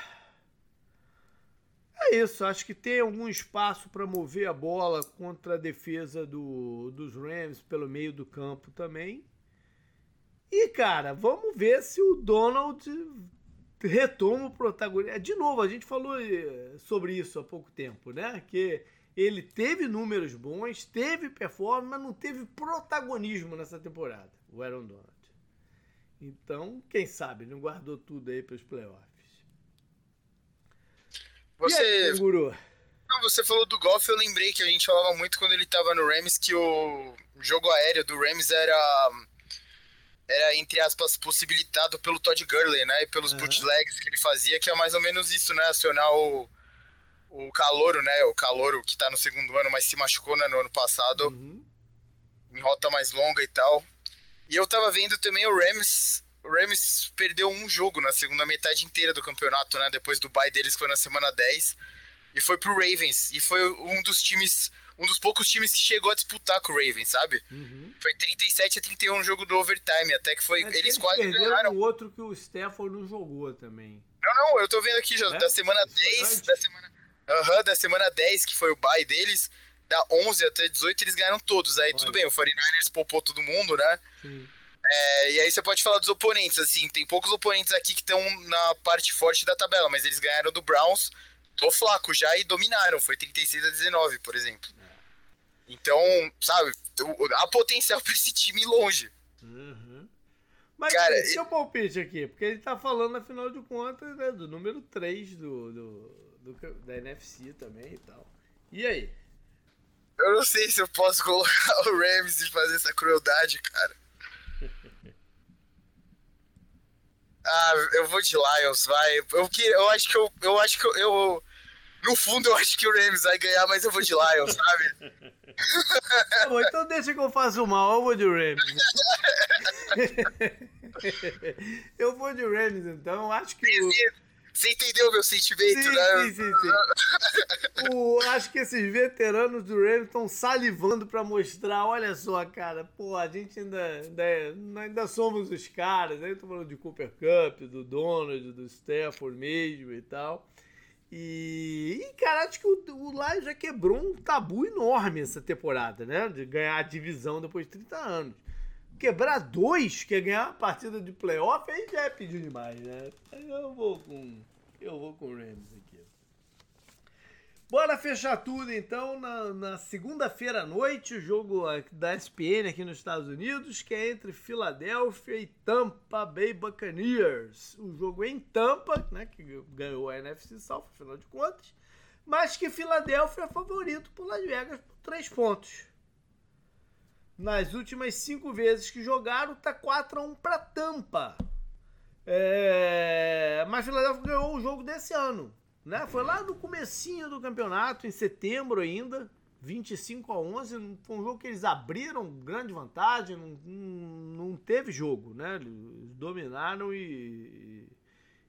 é isso, acho que tem algum espaço para mover a bola contra a defesa do, dos Rams pelo meio do campo também. E, cara, vamos ver se o Donald retoma o protagonismo. De novo, a gente falou eh, sobre isso há pouco tempo, né? Que ele teve números bons, teve performance, mas não teve protagonismo nessa temporada, o Aaron Donald. Então, quem sabe, não guardou tudo aí para os playoffs. Você. Aí, Guru? Não, você falou do golfe, eu lembrei que a gente falava muito quando ele estava no Rams que o jogo aéreo do Rams era era entre aspas possibilitado pelo Todd Gurley, né, e pelos uhum. bootlegs que ele fazia, que é mais ou menos isso, né, acionar o o calouro, né, o calouro que tá no segundo ano, mas se machucou né, no ano passado, uhum. em rota mais longa e tal. E eu tava vendo também o Rams. O Rams perdeu um jogo na segunda metade inteira do campeonato, né? Depois do bye deles, que foi na semana 10. E foi pro Ravens. E foi um dos times. Um dos poucos times que chegou a disputar com o Ravens, sabe? Uhum. Foi 37 a 31 o jogo do overtime. Até que foi. Mas eles, eles quase ganharam. o outro que o Stafford não jogou também. Não, não, eu tô vendo aqui já, é? da semana 10. Da semana, uhum, da semana 10, que foi o bye deles. da 11 até 18 eles ganharam todos. Aí Olha. tudo bem, o 49ers poupou todo mundo, né? Sim. É, e aí você pode falar dos oponentes, assim, tem poucos oponentes aqui que estão na parte forte da tabela, mas eles ganharam do Browns, tô flaco já e dominaram, foi 36 a 19, por exemplo. Então, sabe, há potencial <laughs> pra esse time ir longe. Uhum. Mas Cara, esse é o palpite aqui, porque ele tá falando, afinal de contas, né, do número 3 do, do, do, da NFC também e tal. E aí? Eu não sei se eu posso <laughs> colocar o Rams e fazer essa crueldade, cara. <laughs> ah, eu vou de Lions, vai. Eu, eu acho que eu, eu acho que eu, eu no fundo, eu acho que o Rams vai ganhar, mas eu vou de Lions, sabe? tá bom, então deixa que eu faça o mal, eu vou de Rams. <laughs> eu vou de Rams, então. Acho que. O... Você entendeu meu sentimento, sim, né? Sim, sim, sim. o, acho que esses veteranos do Rams estão salivando para mostrar. Olha só, cara, pô, a gente ainda, ainda, ainda somos os caras. Aí tô falando de Cooper Cup, do Donald, do Stafford mesmo e tal. E, e, cara, acho que o, o Lions já quebrou um tabu enorme essa temporada, né? De ganhar a divisão depois de 30 anos. Quebrar dois, que é ganhar uma partida de playoff, aí já é pedir demais, né? Eu vou com. Eu vou com o Rams aqui. Bora fechar tudo então na, na segunda-feira à noite, o jogo da SPN aqui nos Estados Unidos, que é entre Filadélfia e Tampa Bay Buccaneers. O jogo em Tampa, né, que ganhou a NFC South, afinal de contas, mas que Filadélfia é favorito por Las Vegas por três pontos. Nas últimas cinco vezes que jogaram, tá 4 a 1 para Tampa. É... Mas Filadélfia ganhou o jogo desse ano. Né? Foi lá no comecinho do campeonato, em setembro ainda, 25 a 11, foi um jogo que eles abriram grande vantagem, não, não, teve jogo, né? Eles dominaram e,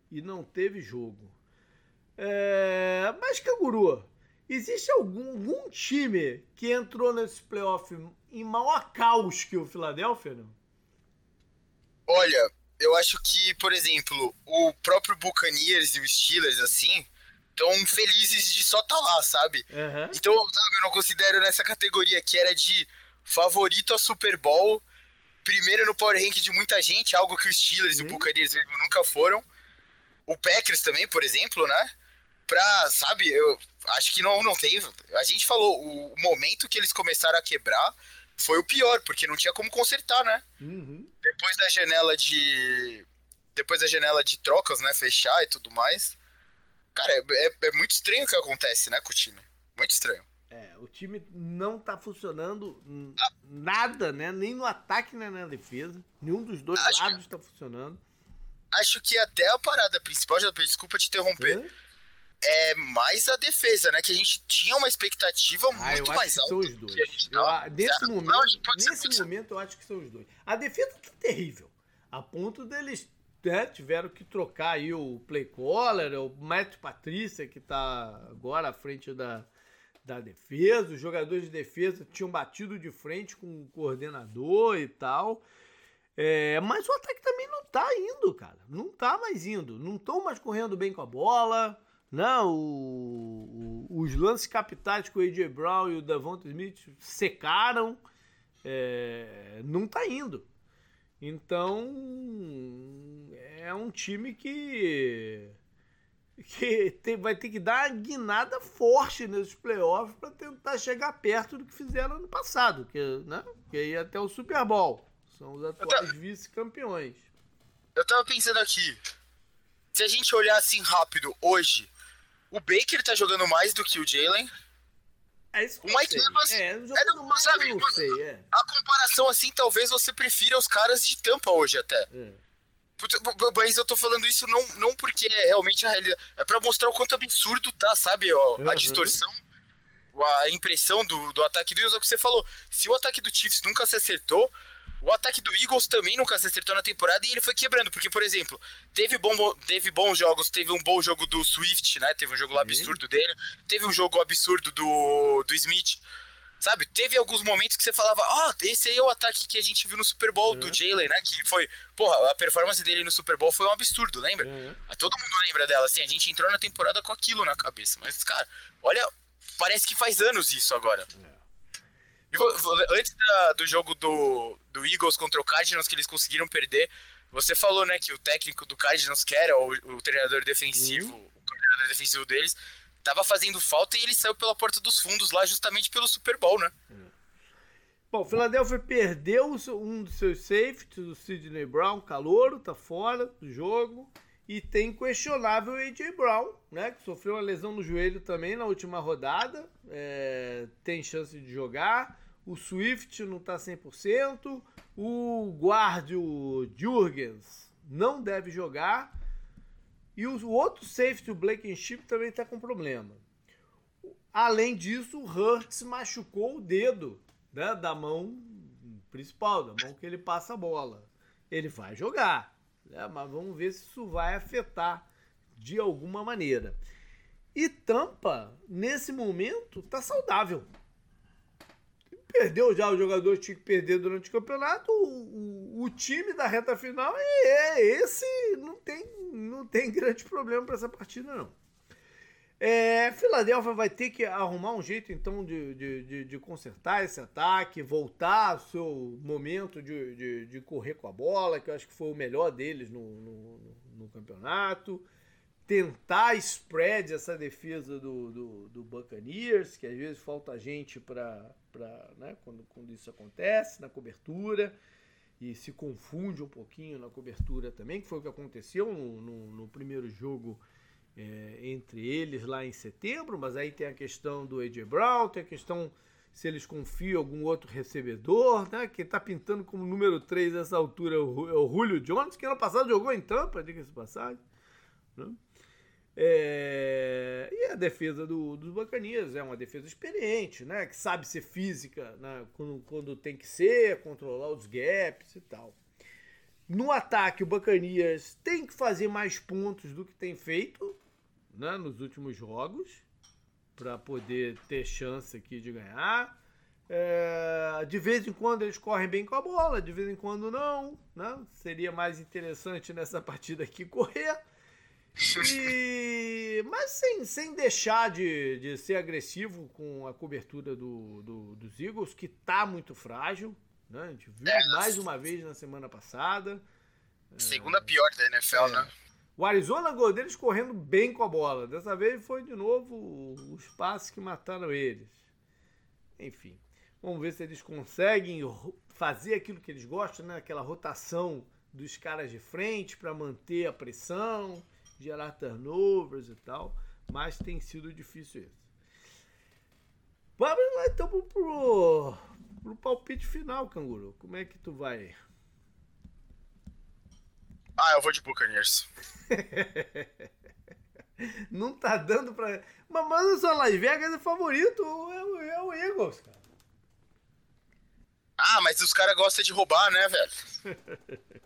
e não teve jogo. É, mas, Canguru, existe algum, algum time que entrou nesse playoff em maior caos que o Philadelphia, não? Olha, eu acho que, por exemplo, o próprio Buccaneers e os Steelers, assim, tão felizes de só estar tá lá, sabe? Uhum. Então, sabe, eu não considero nessa categoria que era de favorito a Super Bowl, primeiro no Power Rank de muita gente, algo que os Steelers uhum. e o Buccaneers nunca foram. O Packers também, por exemplo, né? Pra, sabe, eu acho que não, não tem. A gente falou, o momento que eles começaram a quebrar foi o pior, porque não tinha como consertar, né? Uhum. Depois da janela de. Depois da janela de trocas, né? Fechar e tudo mais. Cara, é, é, é muito estranho o que acontece, né, com o time. Muito estranho. É, o time não tá funcionando ah. nada, né? Nem no ataque, nem na defesa. Nenhum dos dois acho lados que, tá funcionando. Acho que até a parada principal, já desculpa te interromper, é? é mais a defesa, né? Que a gente tinha uma expectativa ah, muito mais alta. São os dois. Eu, nesse momento, nesse momento, eu acho que são os dois. A defesa tá terrível. A ponto deles né, tiveram que trocar aí o play caller, o Matt Patrícia, que está agora à frente da, da defesa. Os jogadores de defesa tinham batido de frente com o coordenador e tal. É, mas o ataque também não tá indo, cara. Não tá mais indo. Não estão mais correndo bem com a bola. Não, né, o, o, os lances capitais com o AJ Brown e o Davonta Smith secaram. É, não tá indo. Então, é um time que que tem, vai ter que dar uma guinada forte nesses playoffs para tentar chegar perto do que fizeram ano passado, que, né? que ia até o Super Bowl. São os atuais tava... vice-campeões. Eu tava pensando aqui, se a gente olhar assim rápido hoje, o Baker tá jogando mais do que o Jalen. É isso que o Mike Evans é, é, mais, sabe, eu não sei, é. A comparação assim, talvez você prefira os caras de Tampa hoje até. É. Mas eu tô falando isso não, não porque é realmente a realidade. É pra mostrar o quanto absurdo tá, sabe? Ó, uhum. A distorção, a impressão do, do ataque do é o que você falou. Se o ataque do Chiefs nunca se acertou, o ataque do Eagles também nunca se acertou na temporada e ele foi quebrando. Porque, por exemplo, teve, bom, teve bons jogos, teve um bom jogo do Swift, né? Teve um jogo lá absurdo dele. Teve um jogo absurdo do, do Smith. Sabe, teve alguns momentos que você falava, ó, oh, esse aí é o ataque que a gente viu no Super Bowl uhum. do Jalen, né? Que foi, porra, a performance dele no Super Bowl foi um absurdo, lembra? Uhum. Todo mundo lembra dela, assim, a gente entrou na temporada com aquilo na cabeça. Mas, cara, olha, parece que faz anos isso agora. É. Antes da, do jogo do, do Eagles contra o Cardinals, que eles conseguiram perder, você falou, né, que o técnico do Cardinals, que era o, o treinador defensivo, uhum. o treinador defensivo deles, tava fazendo falta e ele saiu pela porta dos fundos lá justamente pelo Super Bowl, né? Bom, o Philadelphia perdeu um dos seus safeties, o Sidney Brown, calouro, tá fora do jogo. E tem questionável AJ Brown, né? Que sofreu uma lesão no joelho também na última rodada. É, tem chance de jogar. O Swift não tá 100%. O guardio Jurgens não deve jogar. E o outro safety, o Blake Chip, também está com problema. Além disso, o Hurts machucou o dedo né, da mão principal, da mão que ele passa a bola. Ele vai jogar, né, mas vamos ver se isso vai afetar de alguma maneira. E Tampa, nesse momento, está saudável. Perdeu já o jogador tinha que perder durante o campeonato. O, o, o time da reta final é, é esse. Não tem, não tem <laughs> grande problema para essa partida, não. É, Filadélfia vai ter que arrumar um jeito, então, de, de, de, de consertar esse ataque, voltar ao seu momento de, de, de, correr com a bola, que eu acho que foi o melhor deles no, no, no campeonato. Tentar spread essa defesa do, do, do, Buccaneers, que às vezes falta gente para né, quando, quando isso acontece, na cobertura, e se confunde um pouquinho na cobertura também, que foi o que aconteceu no, no, no primeiro jogo é, entre eles lá em setembro, mas aí tem a questão do AJ Brown, tem a questão se eles confiam em algum outro recebedor, né? Quem está pintando como número 3 nessa altura é o, é o Julio Jones, que ano passado jogou em Tampa, diga-se passagem. Né? É... E a defesa do, dos Bacanias é uma defesa experiente, né? Que sabe ser física né? quando, quando tem que ser, controlar os gaps e tal. No ataque, o Bacanias tem que fazer mais pontos do que tem feito né, nos últimos jogos para poder ter chance aqui de ganhar. É, de vez em quando eles correm bem com a bola, de vez em quando não. Né? Seria mais interessante nessa partida aqui correr. E, mas sem, sem deixar de, de ser agressivo com a cobertura do, do, dos Eagles, que está muito frágil. Né? A gente viu é, mais uma vez na semana passada. Segunda é, pior da NFL, é. né? O Arizona gol deles correndo bem com a bola. Dessa vez foi de novo os passes que mataram eles. Enfim, vamos ver se eles conseguem fazer aquilo que eles gostam, né? Aquela rotação dos caras de frente para manter a pressão, gerar turnovers e tal. Mas tem sido difícil isso. Vamos lá então pro, pro, palpite final, Canguru. Como é que tu vai? Ah, eu vou de Buccaneers. <laughs> Não tá dando pra. Mas, o Las Vegas é favorito, é o, é o Eagles, cara. Ah, mas os caras gostam de roubar, né, velho? <laughs>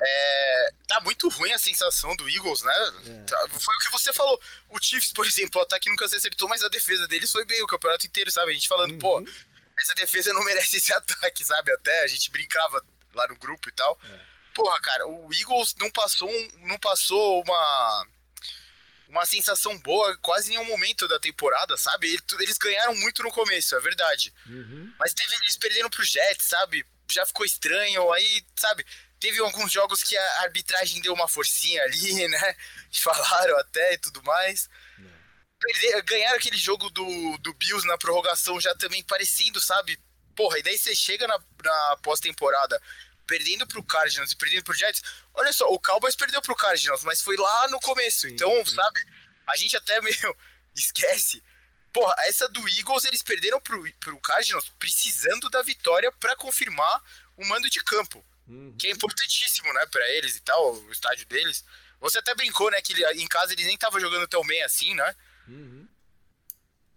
é, tá muito ruim a sensação do Eagles, né? É. Tá, foi o que você falou. O Chiefs, por exemplo, o ataque nunca se acertou, mas a defesa deles foi bem o campeonato inteiro, sabe? A gente falando, uhum. pô, essa defesa não merece esse <laughs> ataque, sabe? Até a gente brincava lá no grupo e tal. É porra, cara, o Eagles não passou, não passou uma uma sensação boa quase em nenhum momento da temporada, sabe? Eles ganharam muito no começo, é verdade. Uhum. Mas teve, eles perderam pro Jets, sabe? Já ficou estranho, aí, sabe? Teve alguns jogos que a arbitragem deu uma forcinha ali, <laughs> né? Falaram até e tudo mais. Perder, ganharam aquele jogo do, do Bills na prorrogação já também parecendo, sabe? Porra, e daí você chega na, na pós-temporada perdendo pro Cardinals e perdendo pro Jets. Olha só, o Cowboys perdeu pro Cardinals, mas foi lá no começo. Sim, então, sim. sabe, a gente até <laughs> meio esquece. Porra, essa do Eagles eles perderam pro, pro Cardinals precisando da vitória para confirmar o mando de campo. Uhum. Que é importantíssimo, né, para eles e tal, o estádio deles. Você até brincou, né, que em casa eles nem estavam jogando tão bem assim, né? Uhum.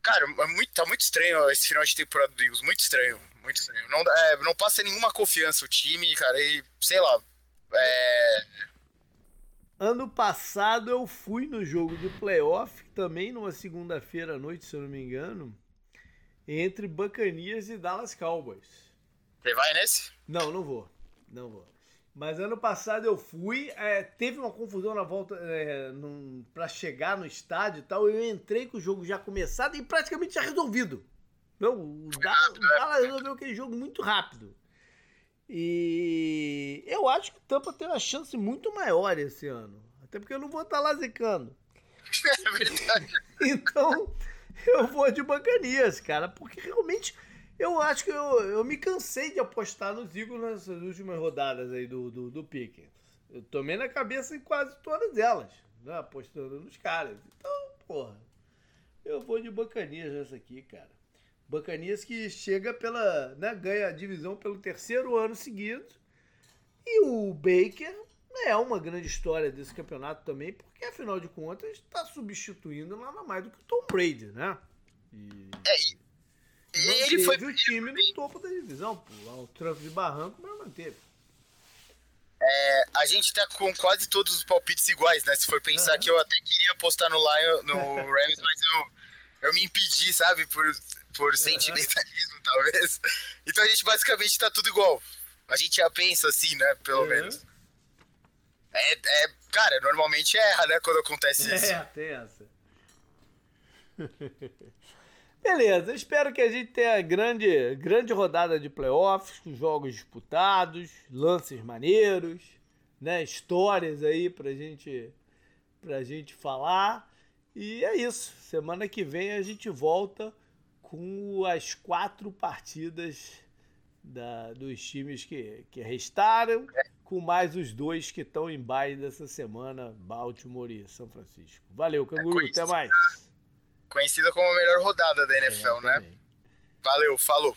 Cara, é muito, tá muito estranho esse final de temporada do Eagles, muito estranho muito estranho. Não, é, não passa nenhuma confiança o time, cara, e sei lá. É... Ano passado eu fui no jogo de playoff, também numa segunda-feira à noite, se eu não me engano, entre Bacanias e Dallas Cowboys. Você vai nesse? Não, não vou. Não vou. Mas ano passado eu fui, é, teve uma confusão na volta é, para chegar no estádio e tal. Eu entrei com o jogo já começado e praticamente já resolvido. Não, o Dallas, o Dallas resolveu aquele jogo muito rápido. E eu acho que o Tampa tem uma chance muito maior esse ano. Até porque eu não vou estar lá zicando. <laughs> É verdade. Então, eu vou de Bacanias, cara. Porque realmente eu acho que eu, eu me cansei de apostar nos Eagles nessas últimas rodadas aí do, do, do Pickens. Eu tomei na cabeça em quase todas elas, né? Apostando nos caras. Então, porra, eu vou de Bacanias nessa aqui, cara. Bacanias que chega pela. Né, ganha a divisão pelo terceiro ano seguido. E o Baker é uma grande história desse campeonato também, porque afinal de contas está substituindo nada mais do que o Tom Brady, né? E... É, ele foi o time no topo da divisão, pô. O tranco de barranco, mas manteve. É, a gente tá com quase todos os palpites iguais, né? Se for pensar uhum. que eu até queria apostar no Lion, no <laughs> Rams, mas eu, eu me impedi, sabe? Por, por sentimentalismo, uhum. <laughs> talvez. Então a gente basicamente tá tudo igual. A gente já pensa assim, né? Pelo uhum. menos. É, é, cara, normalmente erra, né? Quando acontece isso. É, tem essa. <laughs> Beleza, espero que a gente tenha grande, grande rodada de playoffs, com jogos disputados, lances maneiros, né? Histórias aí pra gente, pra gente falar. E é isso. Semana que vem a gente volta com as quatro partidas da, dos times que, que restaram, com mais os dois que estão em baile dessa semana, Baltimore e São Francisco. Valeu, Canguru, é até mais conhecida como a melhor rodada da NFL, é, né? Valeu, falou.